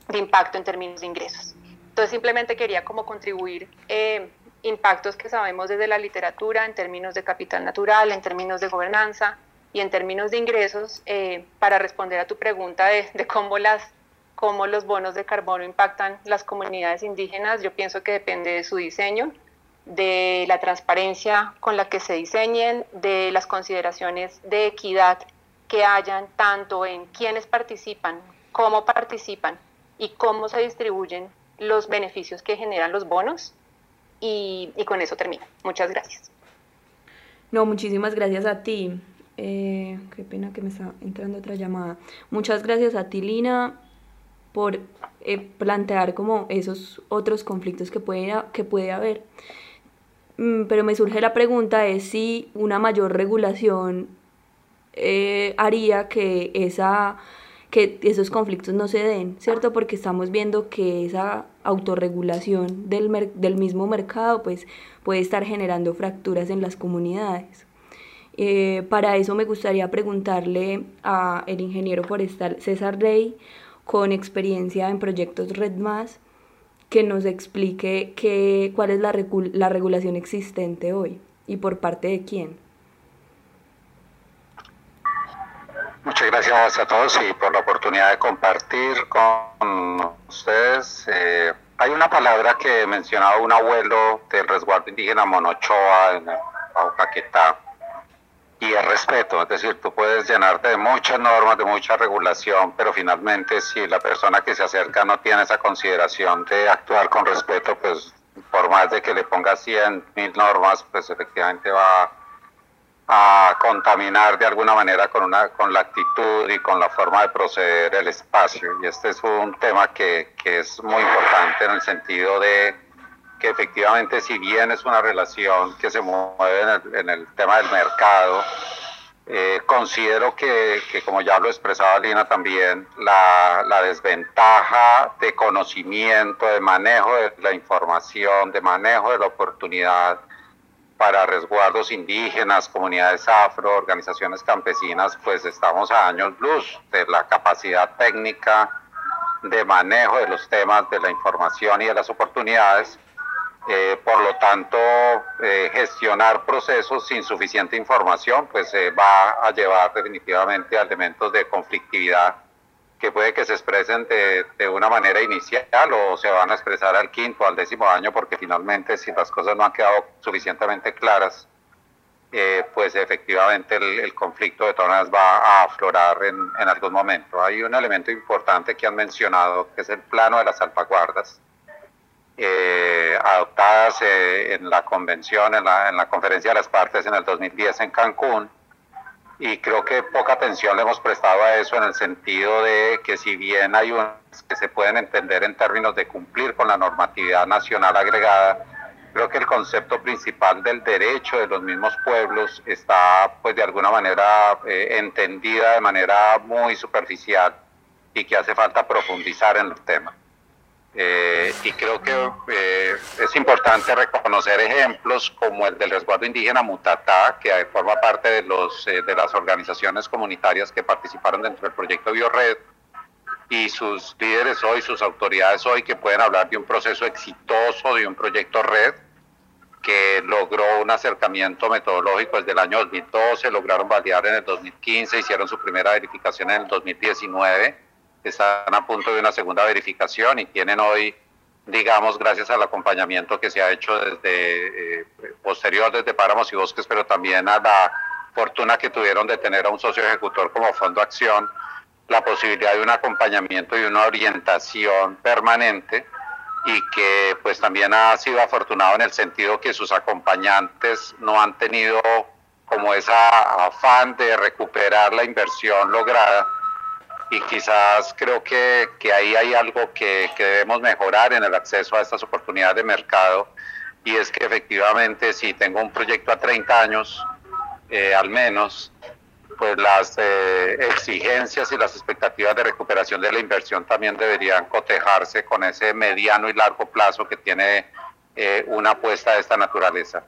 de impacto en términos de ingresos. Entonces, simplemente quería como contribuir eh, impactos que sabemos desde la literatura en términos de capital natural, en términos de gobernanza y en términos de ingresos, eh, para responder a tu pregunta de, cómo, las, cómo los bonos de carbono impactan las comunidades indígenas, yo pienso que depende de su diseño, de la transparencia con la que se diseñen, de las consideraciones de equidad que hayan tanto en quiénes participan, cómo participan y cómo se distribuyen los beneficios que generan los bonos y, con eso termino. Muchas gracias. No, muchísimas gracias a ti. Eh, qué pena que me está entrando otra llamada. Muchas gracias a ti, Lina, por eh, plantear como esos otros conflictos que puede, que puede haber. Mm, pero me surge la pregunta es si una mayor regulación eh, haría que esa que esos conflictos no se den, ¿cierto? Porque estamos viendo que esa autorregulación del, del mismo mercado pues puede estar generando fracturas en las comunidades. Eh, para eso me gustaría preguntarle a el ingeniero forestal César Rey, con experiencia en proyectos Red Más, que nos explique qué, cuál es la, la regulación existente hoy y por parte de quién. Muchas gracias a todos y por la oportunidad de compartir con ustedes. Eh, hay una palabra que mencionaba un abuelo del resguardo indígena Monochoa en Paucaquetá y el respeto. Es decir, tú puedes llenarte de muchas normas, de mucha regulación, pero finalmente si la persona que se acerca no tiene esa consideración de actuar con respeto, pues por más de que le ponga 100 mil normas, pues efectivamente va a contaminar de alguna manera con, una, con la actitud y con la forma de proceder el espacio. Y este es un tema que, que es muy importante en el sentido de que efectivamente si bien es una relación que se mueve en el, tema del mercado, eh, considero que, que, como ya lo expresaba Lina también, la, la, desventaja de conocimiento, de manejo de la información, de manejo de la oportunidad, para resguardos indígenas, comunidades afro, organizaciones campesinas, pues estamos a años luz de la capacidad técnica de manejo de los temas de la información y de las oportunidades. Eh, por lo tanto, eh, gestionar procesos sin suficiente información, pues eh, va a llevar definitivamente a elementos de conflictividad que puede que se expresen de, de, una manera inicial o se van a expresar al quinto, al décimo año, porque finalmente si las cosas no han quedado suficientemente claras, eh, pues efectivamente el, conflicto de todas va a aflorar en, en, algún momento. Hay un elemento importante que han mencionado, que es el plano de las salvaguardas, eh, adoptadas eh, en la convención, en la, en la conferencia de las partes en el 2010 en Cancún, y creo que poca atención le hemos prestado a eso en el sentido de que si bien hay unas que se pueden entender en términos de cumplir con la normatividad nacional agregada, creo que el concepto principal del derecho de los mismos pueblos está pues de alguna manera eh, entendida de manera muy superficial y que hace falta profundizar en el tema. Eh, y creo que eh, es importante reconocer ejemplos como el del resguardo indígena Mutatá, que forma parte de, los, eh, de las organizaciones comunitarias que participaron dentro del proyecto BioRed, y sus líderes hoy, sus autoridades hoy, que pueden hablar de un proceso exitoso, de un proyecto red, que logró un acercamiento metodológico desde el año 2012, lograron validar en el 2015, hicieron su primera verificación en el 2019 están a punto de una segunda verificación y tienen hoy, digamos, gracias al acompañamiento que se ha hecho desde eh, posterior desde Páramos y Bosques, pero también a la fortuna que tuvieron de tener a un socio ejecutor como Fondo Acción, la posibilidad de un acompañamiento y una orientación permanente y que pues también ha sido afortunado en el sentido que sus acompañantes no han tenido como esa afán de recuperar la inversión lograda, y quizás creo que, que ahí hay algo que, que, debemos mejorar en el acceso a estas oportunidades de mercado y es que efectivamente si tengo un proyecto a 30 años eh, al menos, pues las eh, exigencias y las expectativas de recuperación de la inversión también deberían cotejarse con ese mediano y largo plazo que tiene eh, una apuesta de esta naturaleza.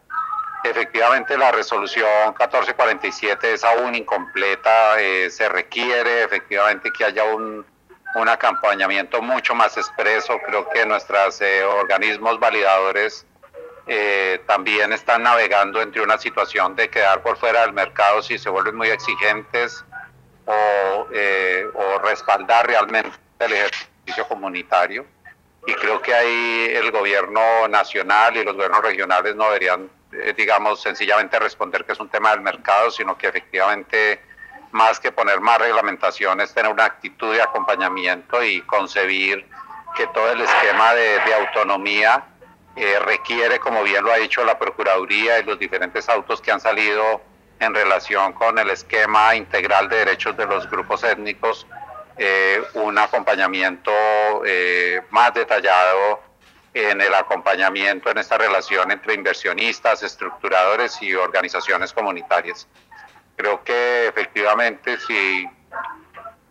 Efectivamente, la resolución 1447 es aún incompleta. Eh, se requiere efectivamente que haya un, un, acompañamiento mucho más expreso. Creo que nuestros eh, organismos validadores eh, también están navegando entre una situación de quedar por fuera del mercado si se vuelven muy exigentes o, o respaldar realmente el ejercicio comunitario. Y creo que ahí el gobierno nacional y los gobiernos regionales no deberían eh, digamos, sencillamente responder que es un tema del mercado, sino que efectivamente, más que poner más reglamentaciones, tener una actitud de acompañamiento y concebir que todo el esquema de, autonomía eh, requiere, como bien lo ha dicho la Procuraduría y los diferentes autos que han salido en relación con el esquema integral de derechos de los grupos étnicos, eh, un acompañamiento más detallado en el acompañamiento en esta relación entre inversionistas, estructuradores y organizaciones comunitarias. Creo que efectivamente si,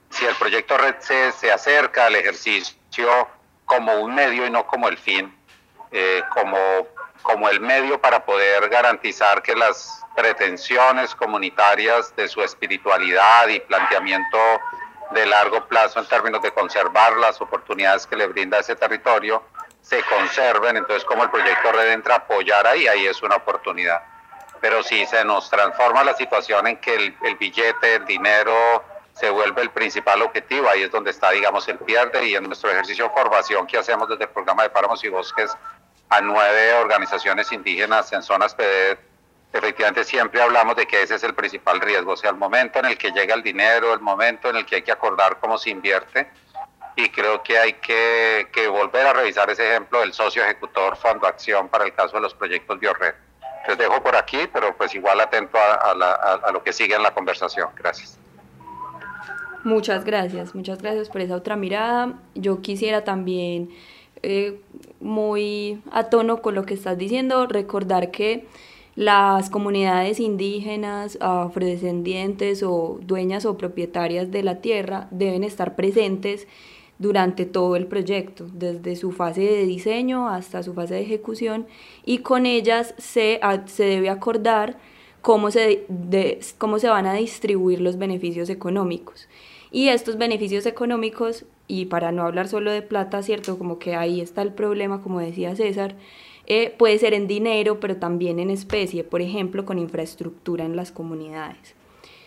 si el proyecto Red C se acerca al ejercicio como un medio y no como el fin, eh, como, como el medio para poder garantizar que las pretensiones comunitarias de su espiritualidad y planteamiento de largo plazo en términos de conservar las oportunidades que le brinda ese territorio, se conserven, entonces como el proyecto Red entra a apoyar ahí, ahí es una oportunidad. Pero si se nos transforma la situación en que el, billete, el dinero se vuelve el principal objetivo, ahí es donde está, digamos, el pierde y en nuestro ejercicio de formación que hacemos desde el programa de Páramos y Bosques a nueve organizaciones indígenas en zonas PD, efectivamente siempre hablamos de que ese es el principal riesgo, o sea, el momento en el que llega el dinero, el momento en el que hay que acordar cómo se invierte, y creo que hay que, que, volver a revisar ese ejemplo del socio ejecutor Fondo Acción para el caso de los proyectos BioRed. Les dejo por aquí, pero pues igual atento a, a, a, lo que sigue en la conversación. Gracias. Muchas gracias, muchas gracias por esa otra mirada. Yo quisiera también, eh, muy a tono con lo que estás diciendo, recordar que las comunidades indígenas, afrodescendientes o dueñas o propietarias de la tierra deben estar presentes durante todo el proyecto, desde su fase de diseño hasta su fase de ejecución, y con ellas se, se debe acordar cómo se, cómo se van a distribuir los beneficios económicos. Y estos beneficios económicos, y para no hablar solo de plata, ¿cierto? Como que ahí está el problema, como decía César, eh, puede ser en dinero, pero también en especie, por ejemplo, con infraestructura en las comunidades.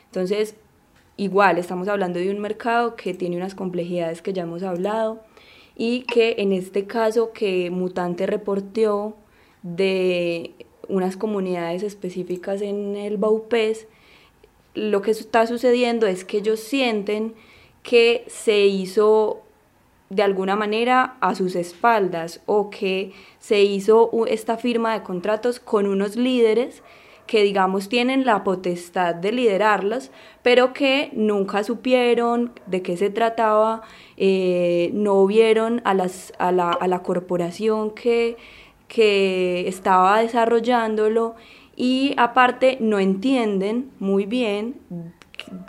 Entonces, igual estamos hablando de un mercado que tiene unas complejidades que ya hemos hablado y que en este caso que Mutante reportó de unas comunidades específicas en el Baupés, lo que está sucediendo es que ellos sienten que se hizo de alguna manera a sus espaldas o que se hizo esta firma de contratos con unos líderes que digamos tienen la potestad de liderarlas, pero que nunca supieron de qué se trataba, eh, no vieron a, las, a, la, a la corporación que, que estaba desarrollándolo y aparte no entienden muy bien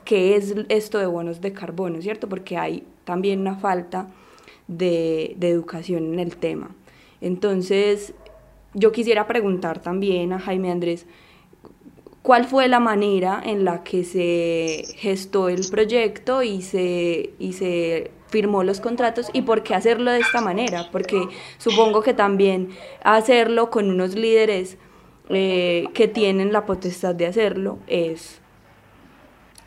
qué es esto de bonos de carbono, ¿cierto? Porque hay también una falta de, de educación en el tema. Entonces, yo quisiera preguntar también a Jaime Andrés, ¿cuál fue la manera en la que se gestó el proyecto y se, y se firmó los contratos y por qué hacerlo de esta manera? Porque supongo que también hacerlo con unos líderes eh, que tienen la potestad de hacerlo es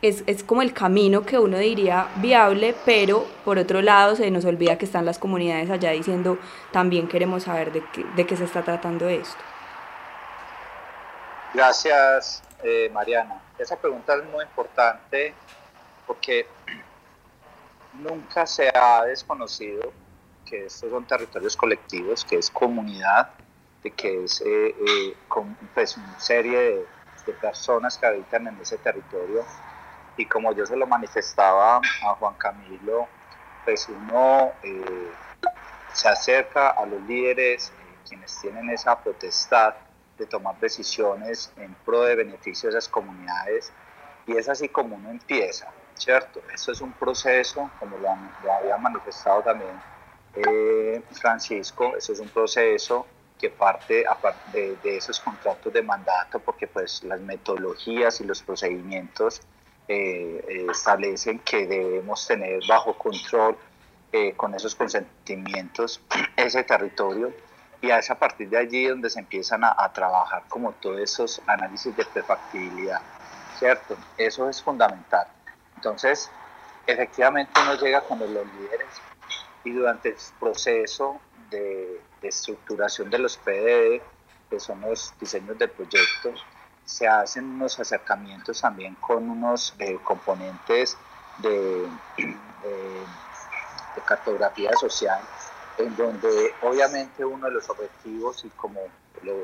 es, es, como el camino que uno diría viable, pero por otro lado se nos olvida que están las comunidades allá diciendo también queremos saber de qué, de qué se está tratando esto. Gracias, eh, Mariana. Esa pregunta es muy importante porque nunca se ha desconocido que estos son territorios colectivos, que es comunidad, de que es eh, eh, pues, una serie de, personas que habitan en ese territorio y como yo se lo manifestaba a Juan Camilo, pues uno se acerca a los líderes, quienes tienen esa potestad de tomar decisiones en pro de beneficio de esas comunidades, y es así como uno empieza, ¿cierto? Eso es un proceso, como lo, había manifestado también eh, Francisco, eso es un proceso que parte de, esos contratos de mandato, porque pues las metodologías y los procedimientos eh, eh, establecen que debemos tener bajo control con esos consentimientos ese territorio y es a partir de allí donde se empiezan a, trabajar como todos esos análisis de prefactibilidad, ¿cierto? Eso es fundamental. Entonces, efectivamente uno llega con los líderes y durante el proceso de, de estructuración de los PDD, que son los diseños del proyecto, se hacen unos acercamientos también con unos eh, componentes de, de, de, cartografía social, en donde obviamente uno de los objetivos, y como lo,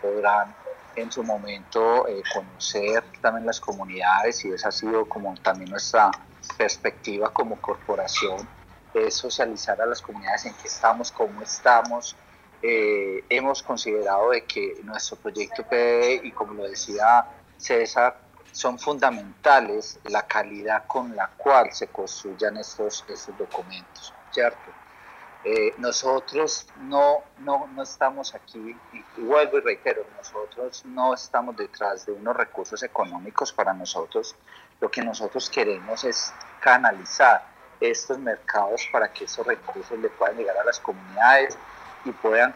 podrán en su momento eh, conocer también las comunidades, y esa ha sido como también nuestra perspectiva como corporación, es socializar a las comunidades en qué estamos, cómo estamos, eh, hemos considerado de que nuestro proyecto PDD, y como lo decía César, son fundamentales la calidad con la cual se construyan estos, estos documentos, ¿cierto? Eh, nosotros no, no, no estamos aquí, y vuelvo y reitero, nosotros no estamos detrás de unos recursos económicos para nosotros, lo que nosotros queremos es canalizar estos mercados para que esos recursos le puedan llegar a las comunidades, y puedan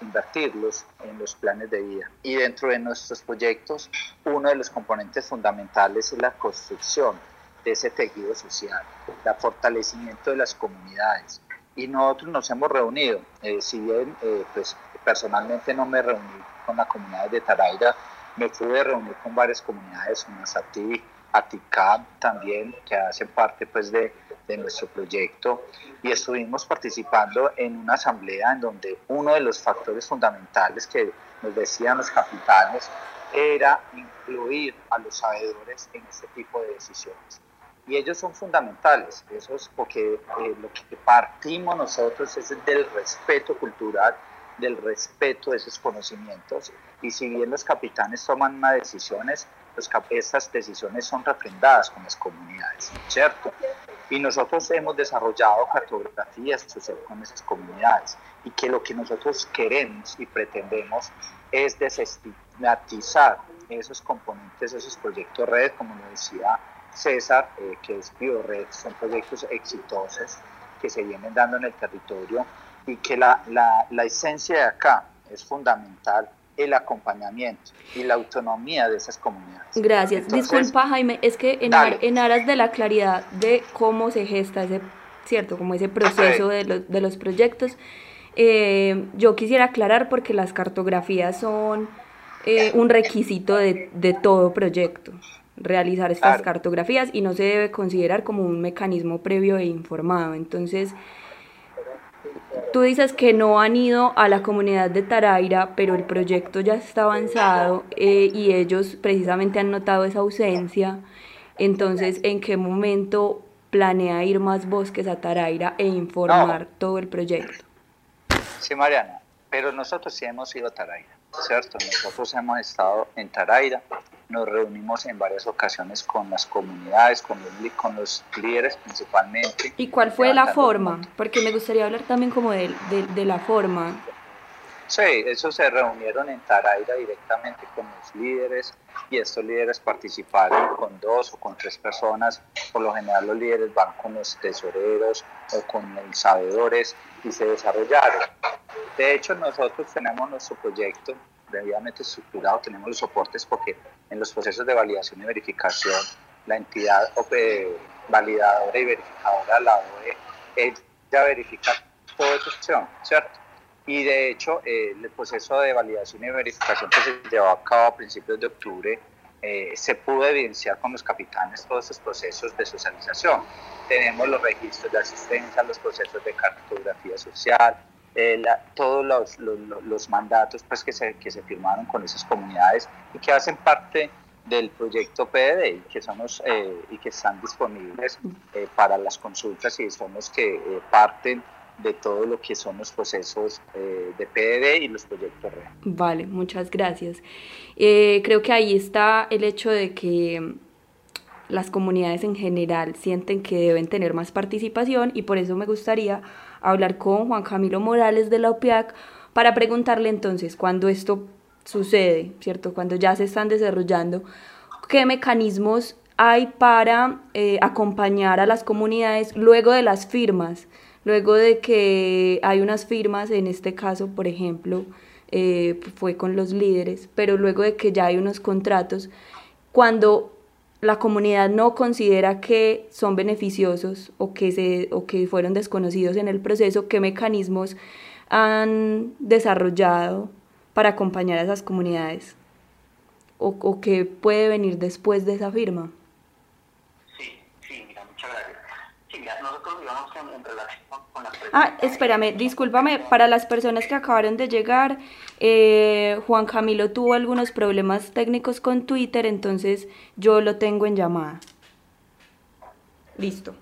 invertirlos en los planes de vida. Y dentro de nuestros proyectos, uno de los componentes fundamentales es la construcción de ese tejido social, el fortalecimiento de las comunidades. Y nosotros nos hemos reunido, eh, si bien eh, pues, personalmente no me reuní con la comunidad de Taraira, me pude reunir con varias comunidades, como Sati, Aticam también, que hacen parte pues, de, de nuestro proyecto y estuvimos participando en una asamblea en donde uno de los factores fundamentales que nos decían los capitanes era incluir a los sabedores en este tipo de decisiones. Y ellos son fundamentales, eso es porque eh, lo que partimos nosotros es del respeto cultural, del respeto de esos conocimientos. Y si bien los capitanes toman unas decisiones, los, estas decisiones son refrendadas con las comunidades, ¿cierto? Y nosotros hemos desarrollado cartografías con esas comunidades y que lo que nosotros queremos y pretendemos es desestigmatizar esos componentes, esos proyectos red, como lo decía César, eh, que es BioRed, son proyectos exitosos que se vienen dando en el territorio y que la, la, la esencia de acá es fundamental el acompañamiento y la autonomía de esas comunidades. Gracias. Entonces, Disculpa, Jaime, es que en, ar, en, aras de la claridad de cómo se gesta ese, cierto, como ese proceso de los, de los proyectos, eh, yo quisiera aclarar porque las cartografías son eh, un requisito de, de, todo proyecto, realizar estas claro. cartografías y no se debe considerar como un mecanismo previo e informado. Entonces, tú dices que no han ido a la comunidad de Taraira, pero el proyecto ya está avanzado eh, y ellos precisamente han notado esa ausencia. Entonces, ¿en qué momento planea ir más bosques a Taraira e informar todo el proyecto? Sí, Mariana, pero nosotros sí hemos ido a Taraira, ¿cierto? Nosotros hemos estado en Taraira, nos reunimos en varias ocasiones con las comunidades, con los, con los líderes principalmente. ¿Y cuál fue la forma? Porque me gustaría hablar también como de, de, de la forma. Sí, ellos se reunieron en Taraira directamente con los líderes y estos líderes participaron con dos o con tres personas. Por lo general los líderes van con los tesoreros o con los sabedores y se desarrollaron. De hecho, nosotros tenemos nuestro proyecto debidamente estructurado, tenemos los soportes porque en los procesos de validación y verificación, la entidad validadora y verificadora, la OE, ella verifica toda esta opción, ¿cierto? Y de hecho, eh, el proceso de validación y verificación que se llevó a cabo a principios de octubre eh, se pudo evidenciar con los capitanes todos esos procesos de socialización. Tenemos los registros de asistencia, los procesos de cartografía social, eh, todos los, los, los, mandatos pues, que, se, que se firmaron con esas comunidades y que hacen parte del proyecto PDD que son los, y que están disponibles para las consultas y son los que parten de todo lo que son los procesos eh, de PDD y los proyectos reales. Vale, muchas gracias. Eh, creo que ahí está el hecho de que las comunidades en general sienten que deben tener más participación y por eso me gustaría hablar con Juan Camilo Morales de la OPIAC para preguntarle entonces cuando esto sucede, ¿cierto? Cuando ya se están desarrollando, ¿qué mecanismos hay para eh, acompañar a las comunidades luego de las firmas? Luego de que hay unas firmas, en este caso, por ejemplo, eh, fue con los líderes, pero luego de que ya hay unos contratos, cuando la comunidad no considera que son beneficiosos o que, se, o que fueron desconocidos en el proceso, ¿qué mecanismos han desarrollado para acompañar a esas comunidades? ¿O, o qué puede venir después de esa firma? Ah, espérame, discúlpame, para las personas que acabaron de llegar, eh, Juan Camilo tuvo algunos problemas técnicos con Twitter, entonces yo lo tengo en llamada. Listo.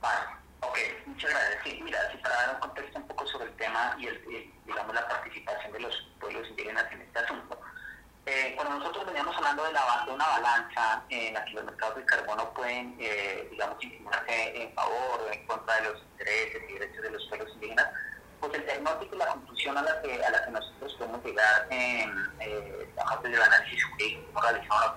Vale, ok, muchas gracias. Sí, mira, si para dar un contexto un poco sobre el tema y, el, digamos la participación de los pueblos indígenas en este asunto. Eh, cuando nosotros veníamos hablando de, la, de una balanza en la que los mercados de carbono pueden, eh, digamos, inclinarse en favor o en contra de los intereses y derechos de los pueblos indígenas, pues el diagnóstico y la conclusión a la que, a la que nosotros podemos llegar en eh, del análisis jurídico realizado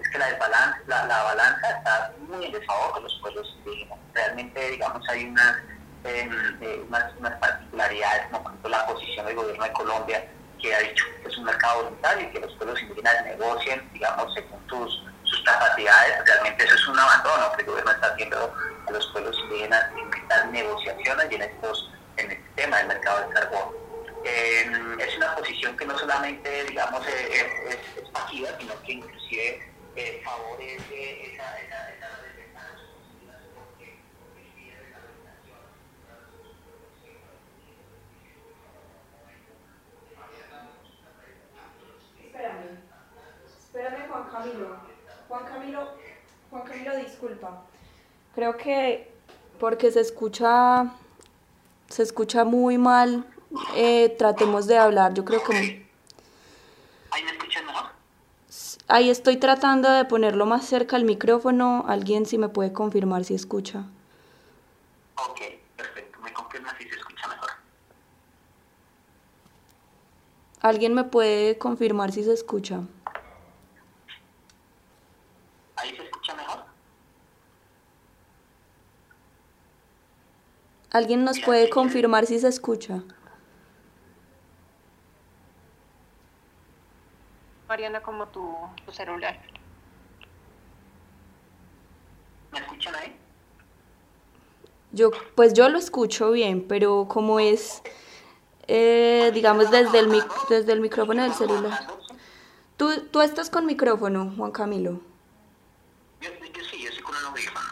es que la, desbalance, la, la, balanza está muy en desfavor de los pueblos indígenas. Realmente, digamos, hay unas, em, eh, unas, unas, particularidades, como por la posición del gobierno de Colombia, que ha dicho que es un mercado voluntario y que los pueblos indígenas negocien, digamos, según sus, sus capacidades. Realmente eso es un abandono que el gobierno está haciendo a los pueblos indígenas en estas negociaciones y en, estos, en este tema del mercado del carbón. Eh, es una posición que no solamente, digamos, es, es, es pasiva, sino que inclusive eh, favorece esa, esa, esa Espérame, Juan Camilo. Juan Camilo, Juan Camilo, disculpa. Creo que porque se escucha, se escucha muy mal, eh, tratemos de hablar. Yo creo que... ¿Ahí me escuchan mejor? Ahí estoy tratando de ponerlo más cerca al micrófono. Alguien si me puede confirmar si escucha. Ok, perfecto. Me confirma si se escucha mejor. ¿Alguien me puede confirmar si se escucha? ¿Ahí se escucha mejor? ¿Alguien nos puede confirmar si se escucha? Mariana, como tu, tu celular. ¿Me escuchan ahí? Yo, pues yo lo escucho bien, pero como es, eh, digamos, desde el, mic- desde el micrófono del celular. ¿Tú, tú estás con micrófono, Juan Camilo. Yo, yo sí, yo estoy con un audífono.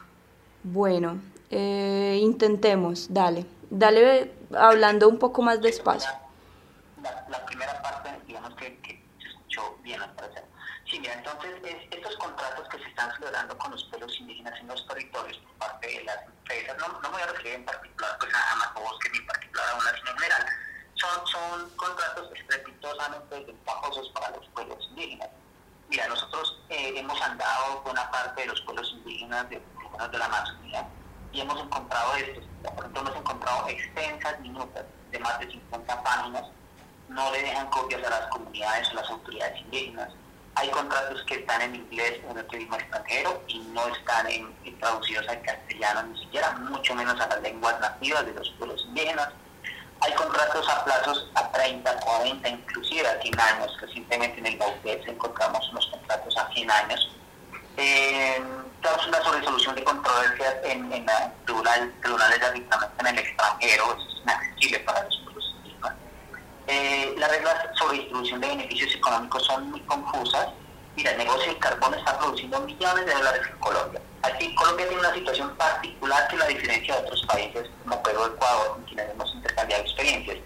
Bueno, eh, intentemos, dale. Dale hablando un poco más despacio. La, primera parte, digamos que, se escuchó bien al parecer. Sí, mira, entonces estos contratos que se están celebrando con los pueblos indígenas en los territorios por parte de las empresas, no, no me voy a referir en particular pues, a Macobosque ni en particular a una, sino en general, son, son contratos estrepitosamente ventajosos para los pueblos indígenas. Mira, nosotros eh, hemos andado buena parte de los pueblos indígenas de, de la Amazonía y hemos encontrado estos. Por ejemplo, hemos encontrado extensas minutas de más de 50 páginas, no le dejan copias a las comunidades o las autoridades indígenas. Hay contratos que están en inglés o en otro idioma extranjero y no están en, traducidos al castellano ni siquiera, mucho menos a las lenguas nativas de los pueblos indígenas. Hay contratos a plazos a 30, 40, inclusive a 100 años. Recientemente en el Baupés encontramos unos contratos a 100 años. Eh, una resolución de controversias en, en tribunal, tribunales de en el extranjero, eso es inaccesible para indígenas. Eh, las reglas sobre distribución de beneficios económicos son muy confusas. Mira, el negocio del carbón está produciendo millones de dólares en Colombia. Aquí Colombia tiene una situación particular que la diferencia de otros países como Perú Ecuador, con quienes hemos intercambiado experiencias.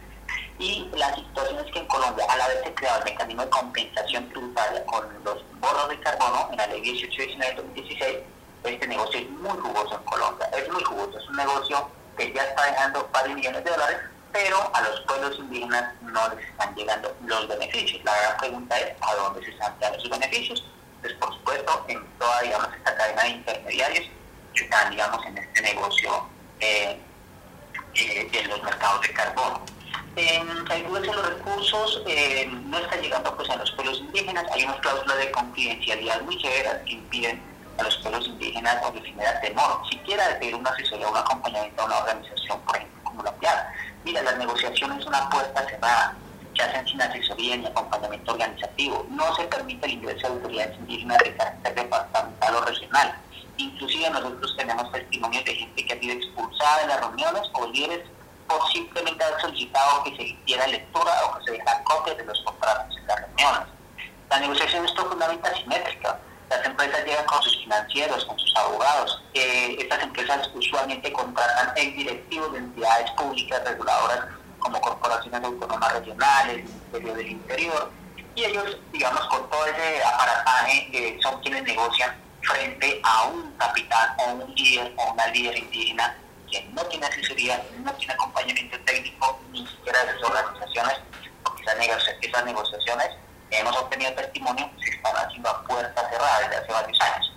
Y la situación es que en Colombia, al haberse creado el mecanismo de compensación tributaria con los bonos de carbono en la ley 1819 2016, este negocio es muy jugoso en Colombia. Es muy jugoso, es un negocio que ya está dejando varios millones de dólares, pero a los pueblos indígenas no les están llegando los beneficios. La gran pregunta es a dónde se están dando esos beneficios. Pues por supuesto, en toda digamos, esta cadena de intermediarios que están digamos, en este negocio eh, eh, en los mercados de carbono. En algunos de los recursos eh, no están llegando pues, a los pueblos indígenas. Hay unas cláusulas de confidencialidad muy severas que impiden a los pueblos indígenas o de generar temor, siquiera de pedir una asesoría o un acompañamiento a una organización, por ejemplo, como la PIAD. Mira, las negociaciones son una puerta cerrada, se hacen sin asesoría ni acompañamiento organizativo. No se permite el ingreso de autoridades indígenas de carácter departamental o regional. Inclusive nosotros tenemos testimonios de gente que ha sido expulsada de las reuniones o líderes por simplemente haber solicitado que se hiciera lectura o que se dejara copias de los contratos en las reuniones. La negociación es profundamente asimétrica. Las empresas llegan con sus financieros, con sus abogados. Eh, estas empresas usualmente contratan el directivo de entidades públicas reguladoras como corporaciones autónomas regionales, Ministerio del Interior, y ellos, digamos, con todo ese aparataje, eh, son quienes negocian frente a un capitán o un líder o una líder indígena que no tiene asesoría, no tiene acompañamiento técnico, ni siquiera de sus organizaciones, porque esas, negociaciones, hemos obtenido testimonio, se están haciendo a puerta cerrada desde hace varios años.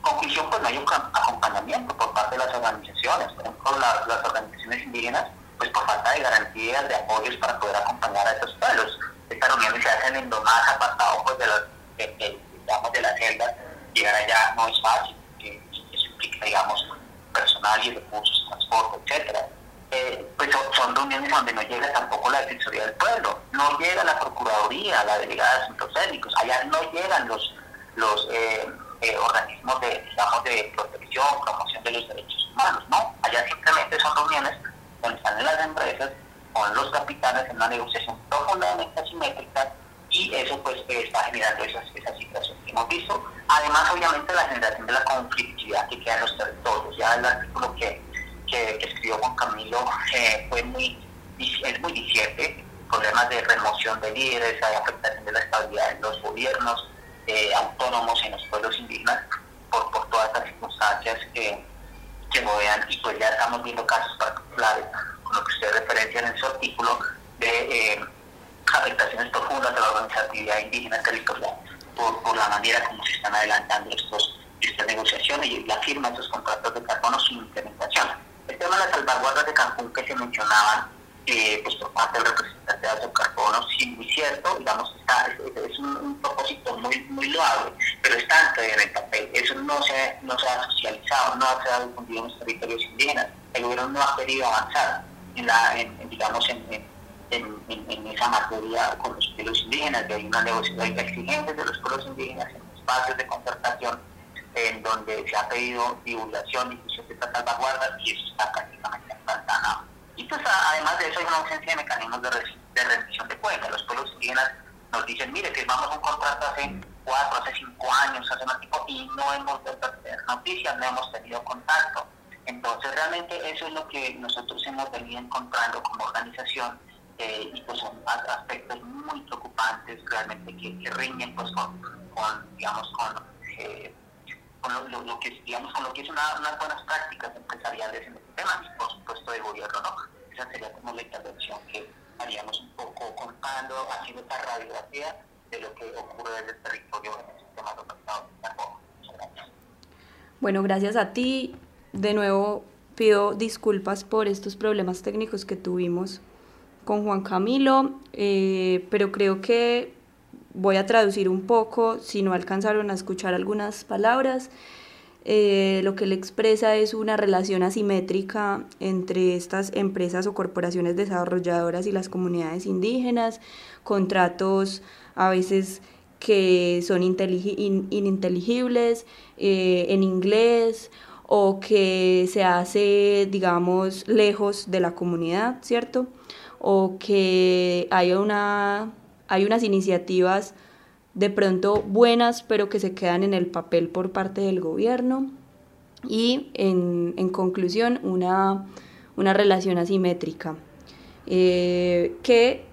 Conclusión, pues no hay un acompañamiento por parte de las organizaciones, por ejemplo, las, organizaciones indígenas, pues por falta de garantías, de apoyos para poder acompañar a estos pueblos. Estas reuniones se hacen en lo más apartado pues, de, los, de, digamos, de la celda, llegar allá no es fácil, eso implica, digamos, personal y recursos, transporte, etcétera. Eh, pues son, reuniones donde no llega tampoco la Defensoría del Pueblo, no llega la Procuraduría, la Delegada de Asuntos Étnicos, allá no llegan los, los eh, eh, organismos de, digamos, de protección, promoción de los derechos humanos, ¿no? Allá simplemente son reuniones están las empresas con los capitanes en una negociación profundamente asimétrica y eso pues está generando esas, esas situaciones que hemos visto. Además, obviamente, la generación de la conflictividad que queda en los territorios. Ya el artículo que, que, escribió Juan Camilo eh, fue muy, es muy diciente, problemas de remoción de líderes, hay afectación de la estabilidad en los gobiernos eh, autónomos en los pueblos indígenas por, por todas las circunstancias que, que rodean y pues ya estamos viendo casos particulares, con lo que usted referencia en su artículo, de eh, afectaciones profundas de la organizatividad indígena territorial por, por la manera como se están adelantando estos, estas negociaciones y la firma de estos contratos de carbono sin implementación. El tema de las salvaguardas de Cancún que se mencionaban eh, pues por parte del representante de carbono, sí, muy cierto, digamos, está, es, un, propósito muy, muy loable, pero está en el papel. Eso no se, no se ha socializado, no se ha difundido en los territorios indígenas. El gobierno no ha querido avanzar en la, en, digamos, en en, esa materia con los pueblos indígenas, que hay una negociación exigente de los pueblos indígenas en espacios de concertación en donde se ha pedido divulgación, difusión de estas salvaguardas y eso está prácticamente empantanado. Pues además de eso hay una ausencia de mecanismos de, de rendición de cuentas. Los pueblos indígenas nos dicen, mire, firmamos un contrato hace cuatro, hace cinco años, hace más tiempo y no hemos vuelto a tener noticias, no hemos tenido contacto. Entonces realmente eso es lo que nosotros hemos venido encontrando como organización eh, y pues son aspectos muy preocupantes realmente que, riñen pues con, digamos con, eh, lo, que digamos con lo que es una, unas buenas prácticas empresariales en este tema y por supuesto de gobierno no esa sería como la intervención que haríamos un poco contando haciendo esta radiografía de lo que ocurre en el territorio en el sistema de Muchas gracias. Bueno, gracias a ti. De nuevo pido disculpas por estos problemas técnicos que tuvimos con Juan Camilo, eh, pero creo que voy a traducir un poco, si no alcanzaron a escuchar algunas palabras. Eh, lo que le expresa es una relación asimétrica entre estas empresas o corporaciones desarrolladoras y las comunidades indígenas, contratos a veces que son ininteligibles eh, en inglés o que se hace, digamos, lejos de la comunidad, ¿cierto? o que hay, una, hay unas iniciativas de pronto buenas, pero que se quedan en el papel por parte del gobierno. Y en, conclusión, una, relación asimétrica, eh, que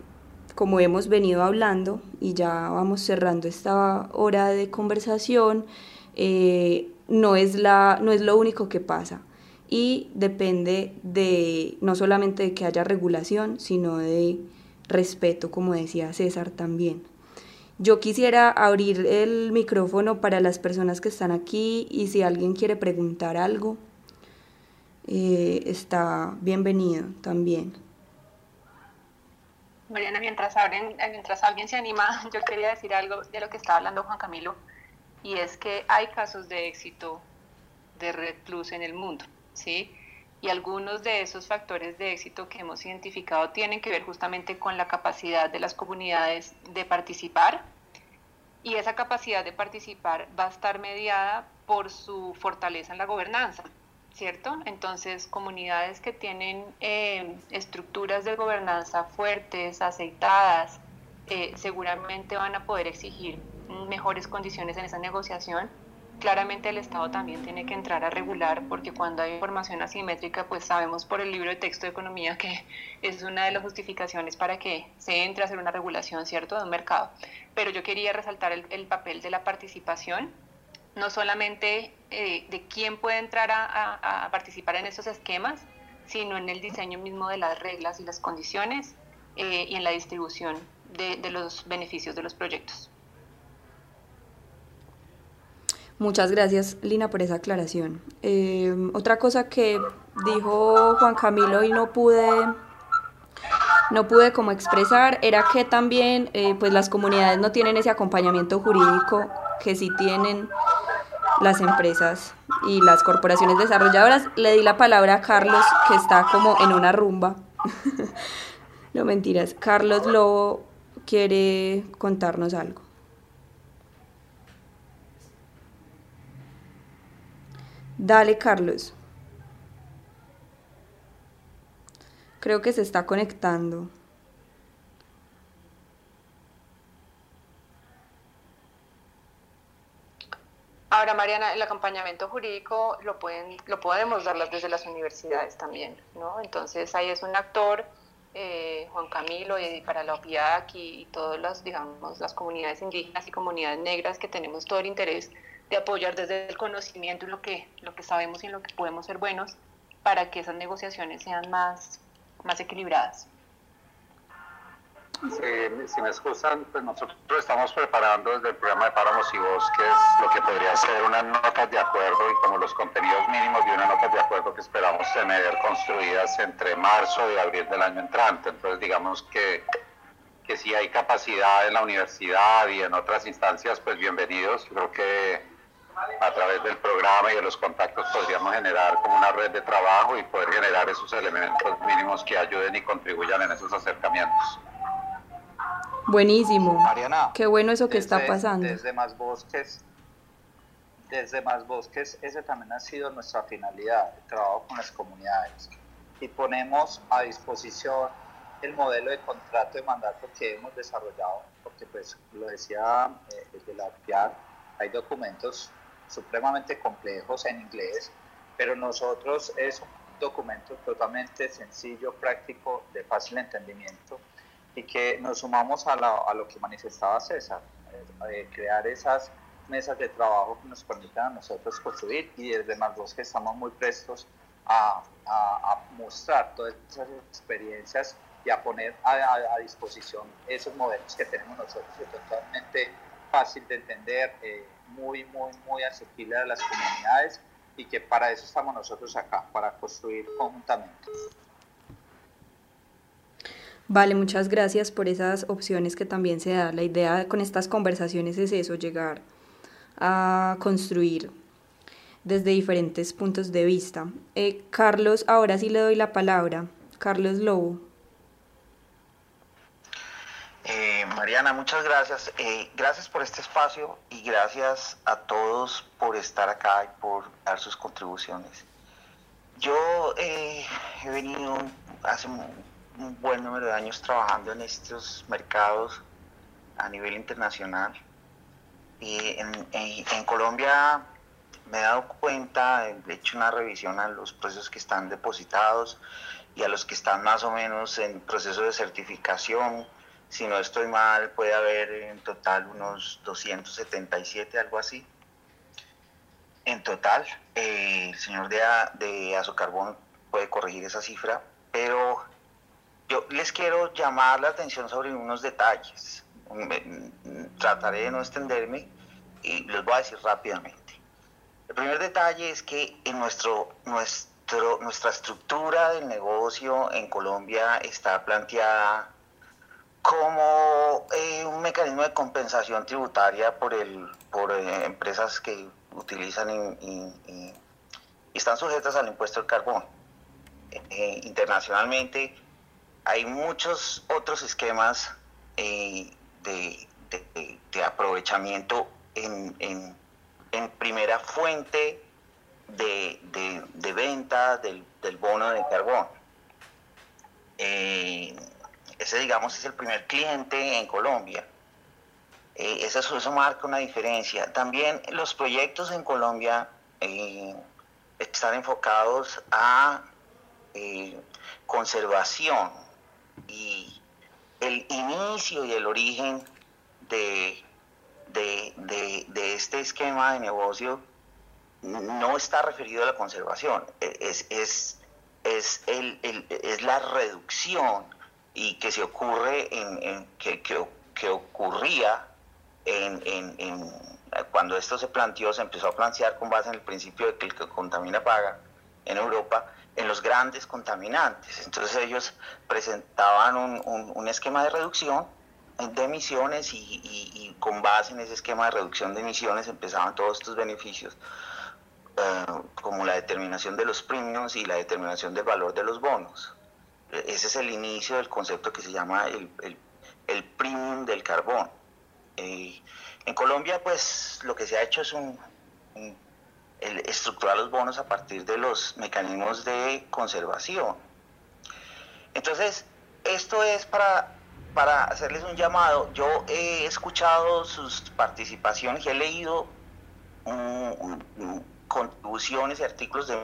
como hemos venido hablando, y ya vamos cerrando esta hora de conversación, eh, no, es la, no es lo único que pasa y depende de no solamente de que haya regulación, sino de respeto, como decía César también. Yo quisiera abrir el micrófono para las personas que están aquí y si alguien quiere preguntar algo, eh, está bienvenido también. Mariana, mientras, abren, mientras alguien se anima, yo quería decir algo de lo que estaba hablando Juan Camilo, y es que hay casos de éxito de Red Plus en el mundo. ¿sí? Y algunos de esos factores de éxito que hemos identificado tienen que ver justamente con la capacidad de las comunidades de participar. Y esa capacidad de participar va a estar mediada por su fortaleza en la gobernanza, ¿cierto? Entonces, comunidades que tienen eh, estructuras de gobernanza fuertes, aceitadas, eh, seguramente van a poder exigir mejores condiciones en esa negociación Claramente el Estado también tiene que entrar a regular porque cuando hay información asimétrica, pues sabemos por el libro de texto de economía que es una de las justificaciones para que se entre a hacer una regulación, ¿cierto?, de un mercado. Pero yo quería resaltar el, papel de la participación, no solamente eh, de quién puede entrar a, participar en esos esquemas, sino en el diseño mismo de las reglas y las condiciones eh, y en la distribución de los beneficios de los proyectos. Muchas gracias, Lina, por esa aclaración. Eh, otra cosa que dijo Juan Camilo y no pude, no pude como expresar era que también eh, pues las comunidades no tienen ese acompañamiento jurídico que sí tienen las empresas y las corporaciones desarrolladoras. Le di la palabra a Carlos, que está como en una rumba. no mentiras. Carlos Lobo quiere contarnos algo. Dale, Carlos. Creo que se está conectando. Ahora, Mariana, el acompañamiento jurídico lo pueden, lo podemos dar desde las universidades también, ¿no? Entonces ahí es un actor, eh, Juan Camilo, y para la OPIAC y, y todas las, digamos, las comunidades indígenas y comunidades negras que tenemos todo el interés de apoyar desde el conocimiento lo que, lo que sabemos y en lo que podemos ser buenos para que esas negociaciones sean más, más equilibradas. si me excusan, pues nosotros estamos preparando desde el programa de Páramos y Bosques lo que podría ser unas notas de acuerdo y como los contenidos mínimos de unas notas de acuerdo que esperamos tener construidas entre marzo y abril del año entrante. Entonces digamos que, que si hay capacidad en la universidad y en otras instancias, pues bienvenidos. Creo que a través del programa y de los contactos podríamos generar como una red de trabajo y poder generar esos elementos mínimos que ayuden y contribuyan en esos acercamientos. Buenísimo. Mariana, qué bueno eso que está pasando. Desde Más Bosques, desde Más Bosques, esa también ha sido nuestra finalidad, el trabajo con las comunidades. Y ponemos a disposición el modelo de contrato de mandato que hemos desarrollado, porque pues lo decía eh, desde la hay documentos supremamente complejos en inglés pero nosotros es un documento totalmente sencillo, práctico, de fácil entendimiento y que nos sumamos a, a lo que manifestaba César, eh, crear esas mesas de trabajo que nos permitan a nosotros construir y desde Más que estamos muy prestos a, a, mostrar todas esas experiencias y a poner a, disposición esos modelos que tenemos nosotros, totalmente fácil de entender, eh, muy, muy, muy asequible a las comunidades y que para eso estamos nosotros acá, para construir conjuntamente. Vale, muchas gracias por esas opciones que también se da. La idea con estas conversaciones es eso, llegar a construir desde diferentes puntos de vista. Eh, Carlos, ahora sí le doy la palabra. Carlos Lobo. Eh, Mariana, muchas gracias. Eh, gracias por este espacio y gracias a todos por estar acá y por dar sus contribuciones. Yo he venido hace un buen número de años trabajando en estos mercados a nivel internacional y en, Colombia me he dado cuenta, he hecho una revisión a los precios que están depositados y a los que están más o menos en proceso de certificación. Si no estoy mal, puede haber en total unos 277, algo así. En total, eh, el señor de, de Azocarbón puede corregir esa cifra, pero yo les quiero llamar la atención sobre unos detalles trataré de no extenderme y les voy a decir rápidamente. El primer detalle es que en nuestro, nuestro, nuestra estructura del negocio en Colombia está planteada como eh, un mecanismo de compensación tributaria por, el, por eh, empresas que utilizan y, están sujetas al impuesto del carbón. Eh, internacionalmente hay muchos otros esquemas de, aprovechamiento en, primera fuente de, venta del, bono de carbón. Ese, digamos, es el primer cliente en Colombia. Eh, eso, eso, marca una diferencia. También los proyectos en Colombia eh, están enfocados a conservación y el inicio y el origen de, de, este esquema de negocio no está referido a la conservación, es, es, es, el, es la reducción y que se ocurre en, que, que, ocurría en, cuando esto se planteó, se empezó a plantear con base en el principio de que el que contamina paga en Europa, en los grandes contaminantes. Entonces ellos presentaban un, esquema de reducción de emisiones y, con base en ese esquema de reducción de emisiones empezaban todos estos beneficios, eh, como la determinación de los premiums y la determinación del valor de los bonos. Ese es el inicio del concepto que se llama el, el, premium del carbón. Eh, en Colombia, pues lo que se ha hecho es un el estructurar los bonos a partir de los mecanismos de conservación. Entonces, esto es para, para hacerles un llamado. Yo he escuchado sus participaciones y he leído contribuciones y artículos de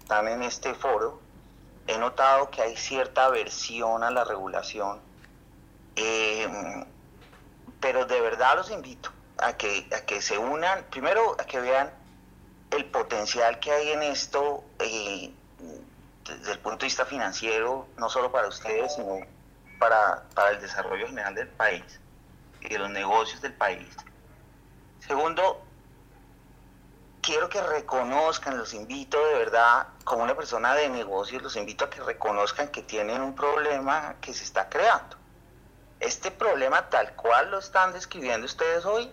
están en este foro. He notado que hay cierta aversión a la regulación. Eh, pero de verdad los invito a que, a que se unan, primero a que vean el potencial que hay en esto eh, desde el punto de vista financiero, no solo para ustedes, sino para, el desarrollo general del país y de los negocios del país. Segundo, quiero que reconozcan, los invito de verdad, como una persona de negocios, los invito a que reconozcan que tienen un problema que se está creando. Este problema tal cual lo están describiendo ustedes hoy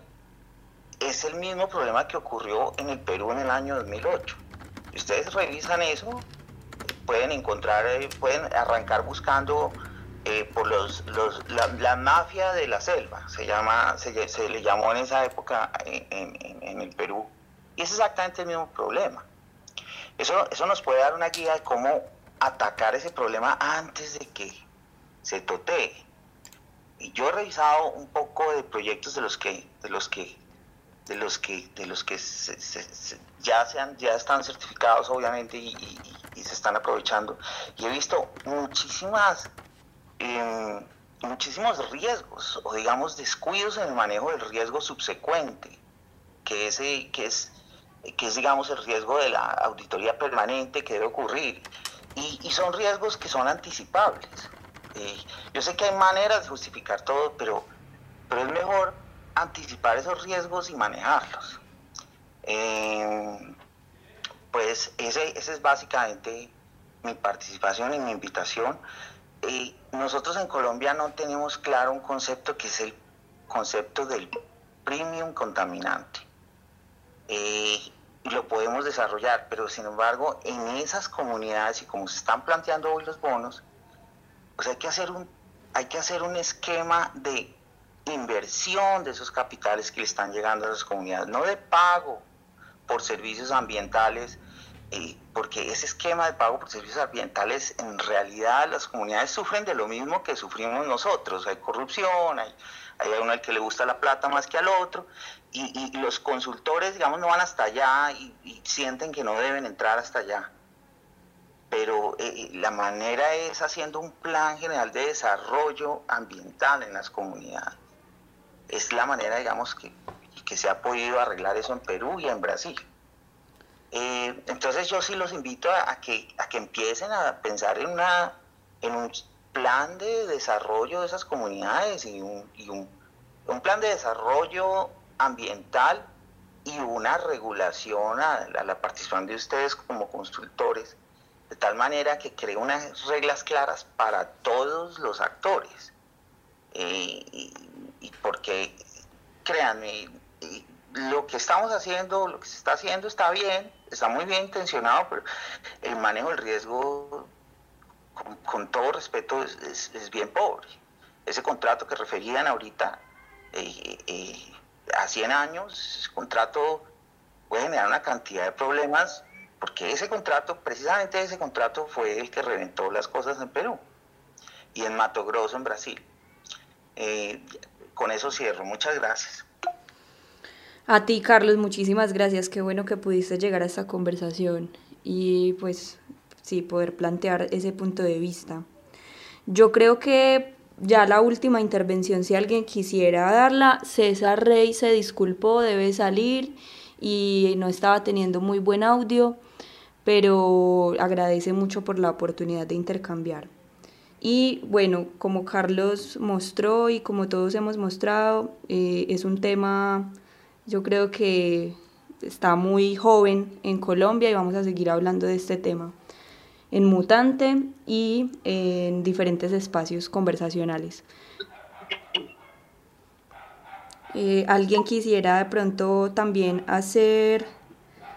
es el mismo problema que ocurrió en el Perú en el año 2008. Si ustedes revisan eso, pueden encontrar, eh, pueden arrancar buscando eh, por los, la, mafia de la selva, se, llama, se, le llamó en esa época en, el Perú. Y es exactamente el mismo problema. Eso, eso nos puede dar una guía de cómo atacar ese problema antes de que se totee. Y yo he revisado un poco de proyectos de los que, de los que de los que, de los que ya, sean, ya están certificados obviamente y, se están aprovechando. Y he visto muchísimas, em, muchísimos riesgos o digamos descuidos en el manejo del riesgo subsecuente, que, ese, que, es, que es digamos el riesgo de la auditoría permanente que debe ocurrir. Y, y son riesgos que son anticipables. Eh, yo sé que hay maneras de justificar todo, pero, pero es mejor anticipar esos riesgos y manejarlos. Eh, pues ese, ese, es básicamente mi participación y mi invitación. Eh, nosotros en Colombia no tenemos claro un concepto que es el concepto del premium contaminante. Eh, lo podemos desarrollar, pero sin embargo en esas comunidades y como se están planteando hoy los bonos, pues hay que hacer un, hay que hacer un esquema de inversión de esos capitales que le están llegando a las comunidades, no de pago por servicios ambientales, eh, porque ese esquema de pago por servicios ambientales, en realidad las comunidades sufren de lo mismo que sufrimos nosotros, hay corrupción, hay, hay uno al que le gusta la plata más que al otro, y, los consultores, digamos, no van hasta allá y, sienten que no deben entrar hasta allá. Pero eh, la manera es haciendo un plan general de desarrollo ambiental en las comunidades es la manera, digamos, que, se ha podido arreglar eso en Perú y en Brasil. Eh, entonces yo sí los invito a, que, a que empiecen a pensar en, una, en un plan de desarrollo de esas comunidades y un, y un, un plan de desarrollo ambiental y una regulación a, la participación de ustedes como consultores, de tal manera que cree unas reglas claras para todos los actores. Eh, y porque, créanme, lo que estamos haciendo, lo que se está haciendo está bien, está muy bien intencionado, pero el manejo del riesgo, con, todo respeto, es, bien pobre. Ese contrato que referían ahorita, eh, eh, a 100 años, ese contrato puede generar una cantidad de problemas, porque ese contrato, precisamente ese contrato fue el que reventó las cosas en Perú y en Mato Grosso, en Brasil. Eh, con eso cierro. Muchas gracias. A ti, Carlos, muchísimas gracias. Qué bueno que pudiste llegar a esta conversación y pues sí, poder plantear ese punto de vista. Yo creo que ya la última intervención, si alguien quisiera darla, César Rey se disculpó, debe salir y no estaba teniendo muy buen audio, pero agradece mucho por la oportunidad de intercambiar. Y bueno, como Carlos mostró y como todos hemos mostrado, eh, es un tema, yo creo que está muy joven en Colombia y vamos a seguir hablando de este tema en Mutante y en diferentes espacios conversacionales. Eh, ¿Alguien quisiera de pronto también hacer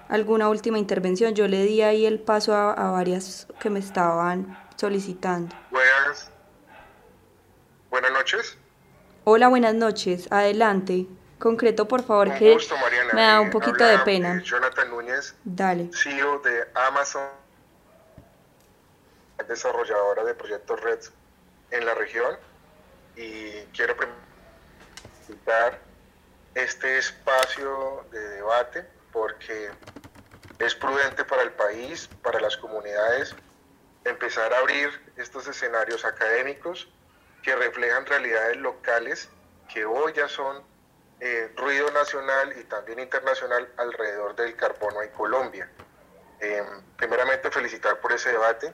alguna última intervención? Yo le di ahí el paso a, a varias que me estaban solicitando. Buenas, buenas noches. Hola, buenas noches. Adelante. Concreto, por favor, que me da un eh, poquito de pena. Jonathan Núñez, Dale. CEO de Amazon, desarrolladora de proyectos Red en la región. Y quiero presentar este espacio de debate porque es prudente para el país, para las comunidades empezar a abrir estos escenarios académicos que reflejan realidades locales que hoy ya son eh, ruido nacional y también internacional alrededor del carbono en Colombia. Em, primeramente felicitar por ese debate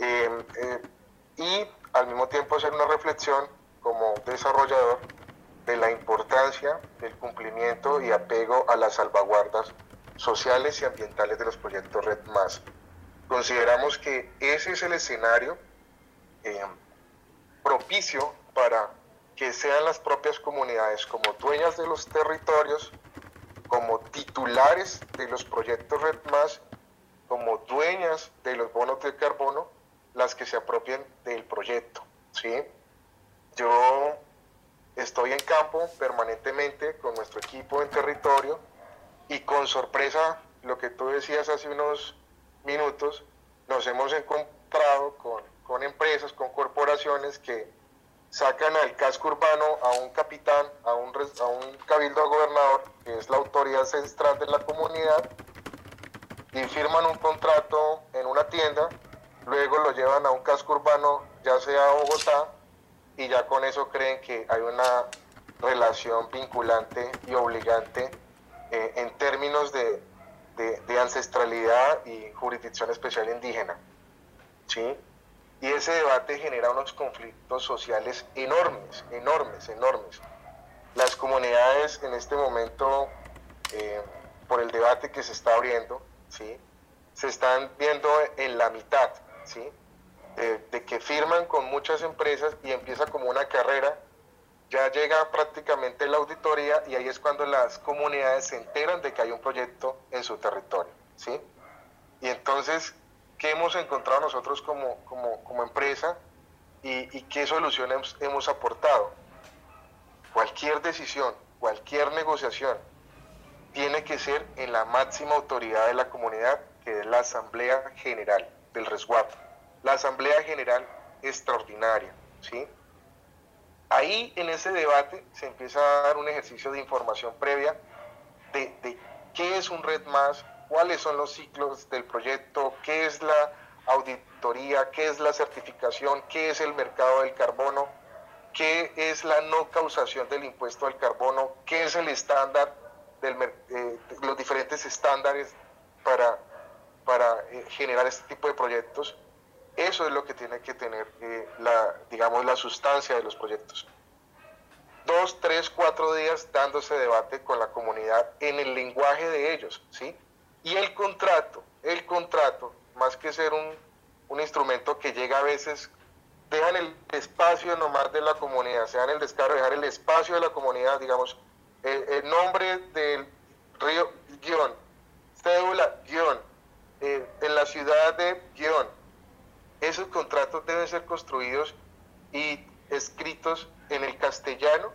em, eh, y al mismo tiempo hacer una reflexión como desarrollador de la importancia del cumplimiento y apego a las salvaguardas sociales y ambientales de los proyectos Red Más. Consideramos que ese es el escenario eh, propicio para que sean las propias comunidades como dueñas de los territorios, como titulares de los proyectos Red Más, como dueñas de los bonos de carbono, las que se apropien del proyecto. ¿sí? Yo estoy en campo permanentemente con nuestro equipo en territorio y con sorpresa, lo que tú decías hace unos minutos, nos hemos encontrado con, empresas, con corporaciones que sacan al casco urbano a un capitán, a un, a un cabildo gobernador, que es la autoridad central de la comunidad, y firman un contrato en una tienda, luego lo llevan a un casco urbano, ya sea Bogotá, y ya con eso creen que hay una relación vinculante y obligante eh, en términos de, de, ancestralidad y jurisdicción especial indígena. ¿sí? Y ese debate genera unos conflictos sociales enormes, enormes, enormes. Las comunidades en este momento, eh, por el debate que se está abriendo, ¿sí? se están viendo en la mitad, ¿sí? de que firman con muchas empresas y empieza como una carrera ya llega prácticamente la auditoría y ahí es cuando las comunidades se enteran de que hay un proyecto en su territorio, ¿sí? Y entonces, ¿qué hemos encontrado nosotros como, como, empresa y, y, qué soluciones hemos aportado? Cualquier decisión, cualquier negociación tiene que ser en la máxima autoridad de la comunidad, que es la Asamblea General del Resguardo. La Asamblea General extraordinaria, ¿sí? Ahí en ese debate se empieza a dar un ejercicio de información previa de, qué es un red más, cuáles son los ciclos del proyecto, qué es la auditoría, qué es la certificación, qué es el mercado del carbono, qué es la no causación del impuesto al carbono, qué es el estándar, del, eh, los diferentes estándares para, para eh, generar este tipo de proyectos. Eso es lo que tiene que tener eh, la, digamos, la sustancia de los proyectos. Dos, tres, cuatro días dándose debate con la comunidad en el lenguaje de ellos, ¿sí? Y el contrato, el contrato, más que ser un, un instrumento que llega a veces, dejan el espacio nomás de la comunidad, se dan el descaro de dejar el espacio de la comunidad, digamos, el, nombre del río, guion, cédula, guion, eh, en la ciudad de guion, esos contratos deben ser construidos y escritos en el castellano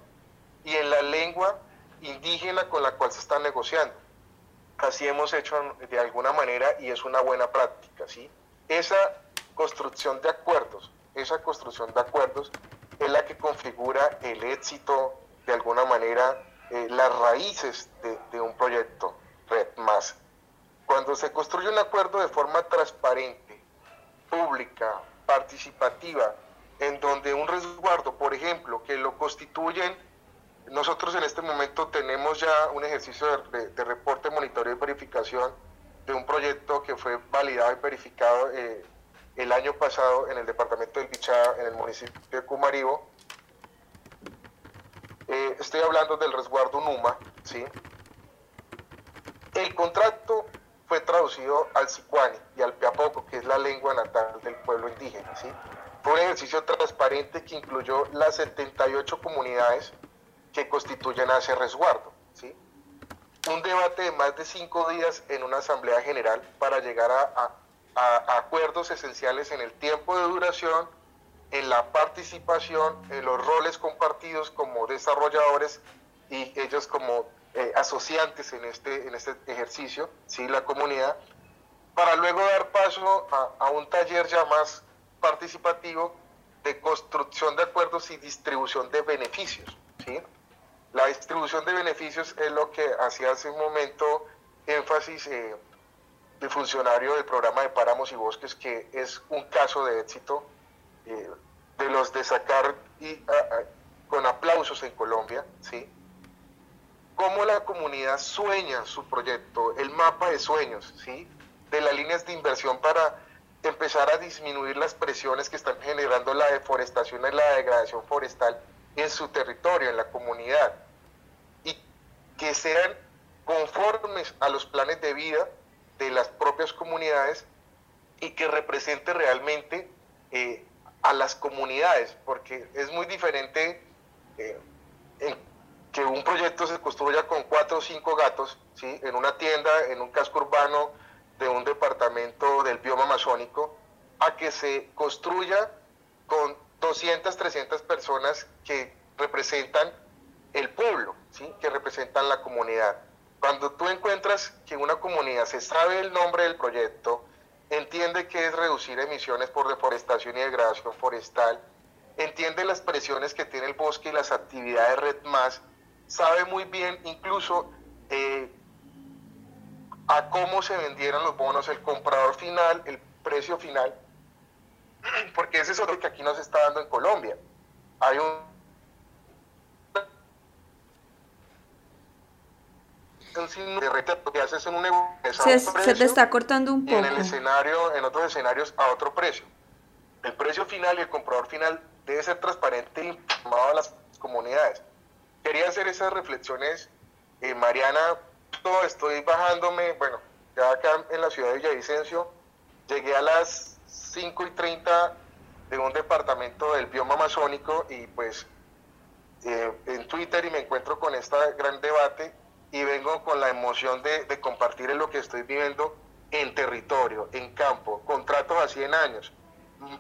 y en la lengua indígena con la cual se están negociando. Así hemos hecho de alguna manera y es una buena práctica, ¿sí? Esa construcción de acuerdos, esa construcción de acuerdos es la que configura el éxito, de alguna manera, eh, las raíces de, de un proyecto Red Más. Cuando se construye un acuerdo de forma transparente, pública, participativa, en donde un resguardo, por ejemplo, que lo constituyen, nosotros en este momento tenemos ya un ejercicio de, reporte, monitoreo y verificación de un proyecto que fue validado y verificado eh, el año pasado en el departamento del Bichá, en el municipio de Cumaribo. Eh, estoy hablando del resguardo NUMA, ¿sí? El contrato fue traducido al sicuani y al piapoco, que es la lengua natal del pueblo indígena. ¿sí? Fue un ejercicio transparente que incluyó las 78 comunidades que constituyen a ese resguardo. ¿sí? Un debate de más de cinco días en una asamblea general para llegar a, a acuerdos esenciales en el tiempo de duración, en la participación, en los roles compartidos como desarrolladores y ellos como eh, asociantes en este, en este ejercicio, ¿sí? la comunidad, para luego dar paso a, un taller ya más participativo de construcción de acuerdos y distribución de beneficios. ¿sí? La distribución de beneficios es lo que hacía hace un momento énfasis eh, el funcionario del programa de páramos y bosques, que es un caso de éxito eh, de los de sacar y, con aplausos en Colombia, ¿sí? Cómo la comunidad sueña su proyecto, el mapa de sueños, ¿sí? de las líneas de inversión para empezar a disminuir las presiones que están generando la deforestación y la degradación forestal en su territorio, en la comunidad, y que sean conformes a los planes de vida de las propias comunidades y que represente realmente eh, a las comunidades, porque es muy diferente eh, en que un proyecto se construya con cuatro o cinco gatos, ¿sí? en una tienda, en un casco urbano de un departamento del bioma amazónico, a que se construya con 200, 300 personas que representan el pueblo, ¿sí? que representan la comunidad. Cuando tú encuentras que una comunidad se sabe el nombre del proyecto, entiende que es reducir emisiones por deforestación y degradación forestal, entiende las presiones que tiene el bosque y las actividades Red Más, sabe muy bien incluso eh, a cómo se vendieron los bonos, el comprador final, el precio final, porque ese es otro que aquí nos está dando en Colombia. Hay un que haces en un se, se te está cortando un poco. en el escenario, en otros escenarios, a otro precio. El precio final y el comprador final debe ser transparente y informado a las comunidades. Quería hacer esas reflexiones, eh, Mariana, estoy bajándome, bueno, ya acá en la ciudad de Villavicencio, llegué a las 5 y 30 de un departamento del bioma amazónico y pues eh, en Twitter y me encuentro con este gran debate y vengo con la emoción de, compartir lo que estoy viviendo en territorio, en campo, contratos a 100 años,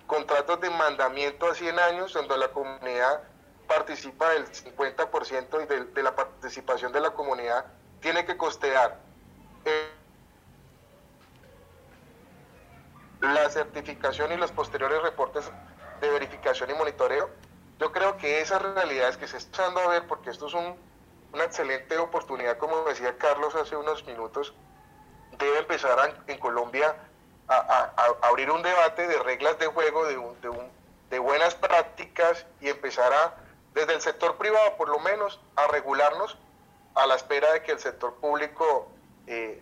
contratos de mandamiento a 100 años donde la comunidad participa del 50% y de, de, la participación de la comunidad tiene que costear eh, la certificación y los posteriores reportes de verificación y monitoreo. Yo creo que esas realidades que se están dando a ver, porque esto es un una excelente oportunidad, como decía Carlos hace unos minutos, debe empezar en Colombia a, abrir un debate de reglas de juego, de, de, buenas prácticas y empezar a, desde el sector privado por lo menos, a regularnos a la espera de que el sector público, eh,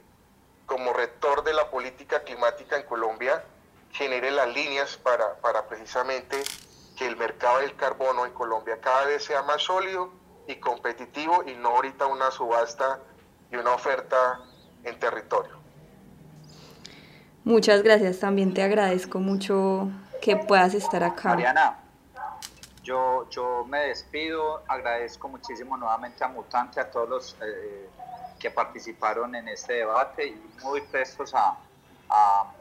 como rector de la política climática en Colombia, genere las líneas para, para precisamente que el mercado del carbono en Colombia cada vez sea más sólido y competitivo y no ahorita una subasta y una oferta en territorio. Muchas gracias, también te agradezco mucho que puedas estar acá. Mariana, yo, yo me despido, agradezco muchísimo nuevamente a Mutante, a todos los eh, que participaron en este debate y muy prestos a,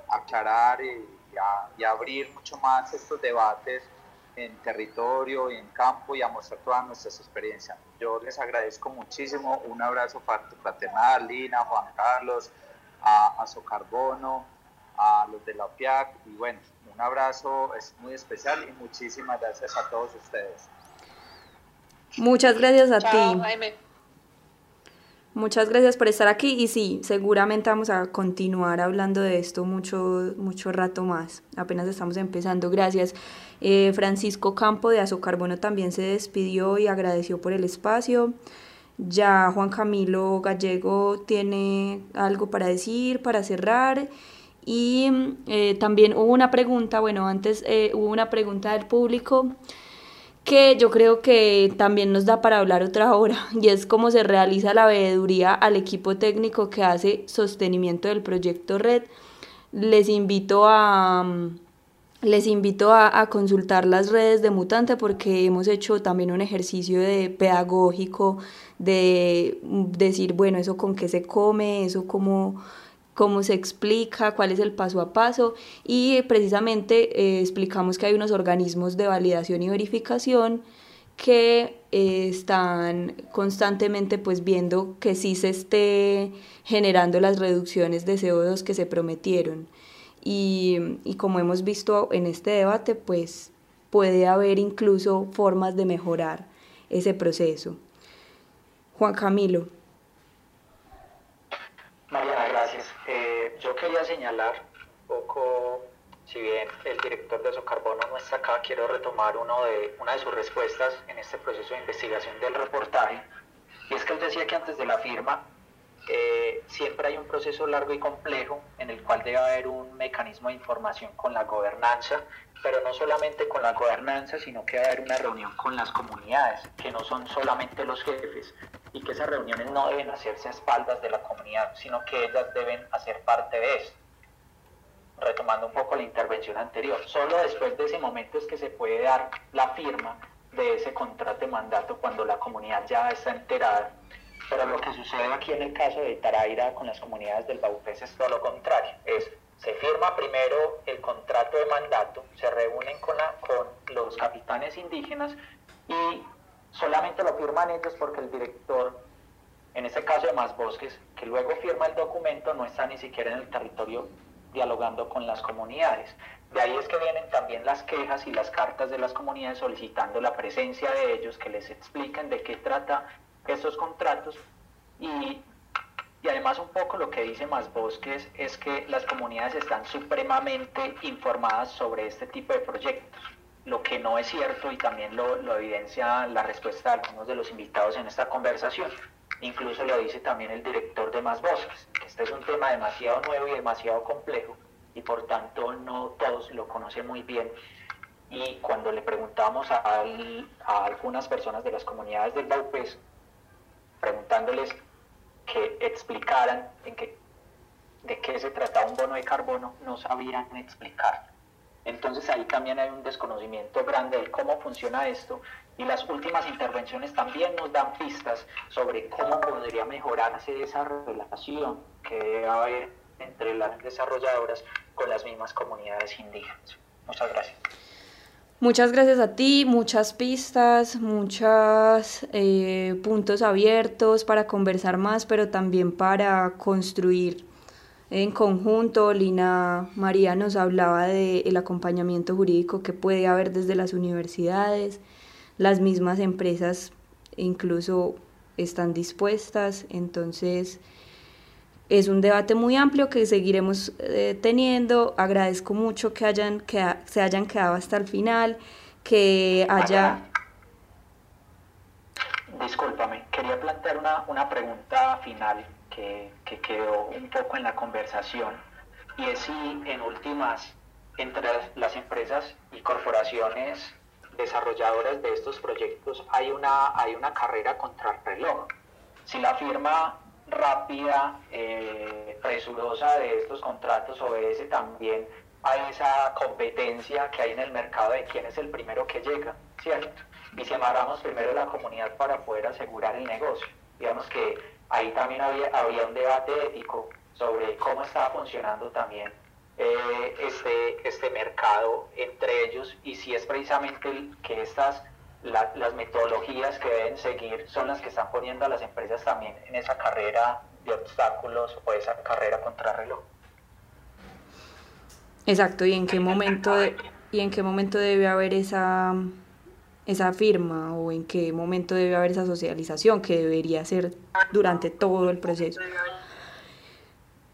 aclarar y, a abrir mucho más estos debates en territorio y en campo y a mostrar todas nuestras experiencias. Yo les agradezco muchísimo, un abrazo fraternal, Lina, Juan Carlos, a, a Socarbono, a los de la OPIAC y bueno, un abrazo es muy especial y muchísimas gracias a todos ustedes. Muchas gracias a ti. Muchas gracias por estar aquí y sí, seguramente vamos a continuar hablando de esto mucho, mucho rato más. Apenas estamos empezando. Gracias. Eh, Francisco Campo de Azocarbono también se despidió y agradeció por el espacio. Ya Juan Camilo Gallego tiene algo para decir, para cerrar. Y eh, también hubo una pregunta, bueno, antes eh, hubo una pregunta del público que yo creo que también nos da para hablar otra hora, y es cómo se realiza la veeduría al equipo técnico que hace sostenimiento del proyecto Red. Les invito a, les invito a, a, consultar las redes de Mutante porque hemos hecho también un ejercicio de pedagógico de decir, bueno, eso con qué se come, eso cómo cómo se explica, cuál es el paso a paso y precisamente eh, explicamos que hay unos organismos de validación y verificación que eh, están constantemente pues viendo que sí se esté generando las reducciones de CO2 que se prometieron y, y como hemos visto en este debate pues puede haber incluso formas de mejorar ese proceso. Juan Camilo. Mariana, gracias. Quería señalar un poco, si bien el director de Socarbono no está acá, quiero retomar uno de, una de sus respuestas en este proceso de investigación del reportaje. Y es que él decía que antes de la firma eh, siempre hay un proceso largo y complejo en el cual debe haber un mecanismo de información con la gobernanza, pero no solamente con la gobernanza, sino que debe haber una reunión con las comunidades, que no son solamente los jefes, y que esas reuniones no deben hacerse a espaldas de la comunidad, sino que ellas deben hacer parte de eso. Retomando un poco la intervención anterior, solo después de ese momento es que se puede dar la firma de ese contrato de mandato cuando la comunidad ya está enterada. Pero lo que sucede aquí en el caso de Taraira con las comunidades del Baupés es todo lo contrario. Es, se firma primero el contrato de mandato, se reúnen con, los capitanes indígenas y solamente lo firman ellos porque el director, en este caso de Más Bosques, que luego firma el documento, no está ni siquiera en el territorio dialogando con las comunidades. De ahí es que vienen también las quejas y las cartas de las comunidades solicitando la presencia de ellos, que les expliquen de qué trata estos contratos y, y además un poco lo que dice Más Bosques es que las comunidades están supremamente informadas sobre este tipo de proyectos, lo que no es cierto y también lo, lo evidencia la respuesta de algunos de los invitados en esta conversación. Incluso lo dice también el director de Más Bosques, que este es un tema demasiado nuevo y demasiado complejo y por tanto no todos lo conocen muy bien. Y cuando le preguntamos a, a algunas personas de las comunidades del Baupés, preguntándoles que explicaran en qué, de qué se trataba un bono de carbono, no sabían explicar. Entonces ahí también hay un desconocimiento grande de cómo funciona esto y las últimas intervenciones también nos dan pistas sobre cómo podría mejorarse esa relación que debe haber entre las desarrolladoras con las mismas comunidades indígenas. Muchas gracias. Muchas gracias a ti, muchas pistas, muchos eh, puntos abiertos para conversar más, pero también para construir en conjunto. Lina María nos hablaba del acompañamiento jurídico que puede haber desde las universidades, las mismas empresas incluso están dispuestas, entonces es un debate muy amplio que seguiremos eh, teniendo. Agradezco mucho que, hayan, que se hayan quedado hasta el final, que haya... Discúlpame, quería plantear una, una pregunta final que, que, quedó un poco en la conversación y es si en últimas, entre las empresas y corporaciones desarrolladoras de estos proyectos hay una, hay una carrera contra el reloj. Si la firma rápida, eh, presurosa de estos contratos obedece también a esa competencia que hay en el mercado de quién es el primero que llega, ¿cierto? Y si amarramos primero la comunidad para poder asegurar el negocio. Digamos que ahí también había, había un debate ético sobre cómo estaba funcionando también eh, este, este mercado entre ellos y si es precisamente que estas las metodologías que deben seguir son las que están poniendo a las empresas también en esa carrera de obstáculos o esa carrera contra reloj. Exacto, y en qué momento y en qué momento debe haber esa esa firma o en qué momento debe haber esa socialización que debería ser durante todo el proceso.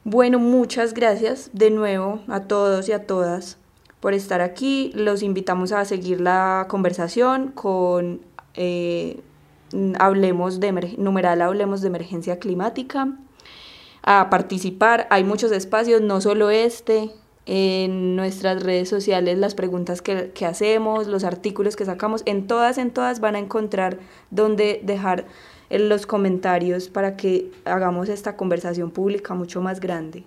Bueno, muchas gracias de nuevo a todos y a todas por estar aquí. Los invitamos a seguir la conversación con eh, Hablemos de numeral Hablemos de Emergencia Climática, a participar. Hay muchos espacios, no solo este, en nuestras redes sociales las preguntas que, que, hacemos, los artículos que sacamos, en todas, en todas van a encontrar donde dejar los comentarios para que hagamos esta conversación pública mucho más grande.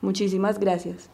Muchísimas gracias.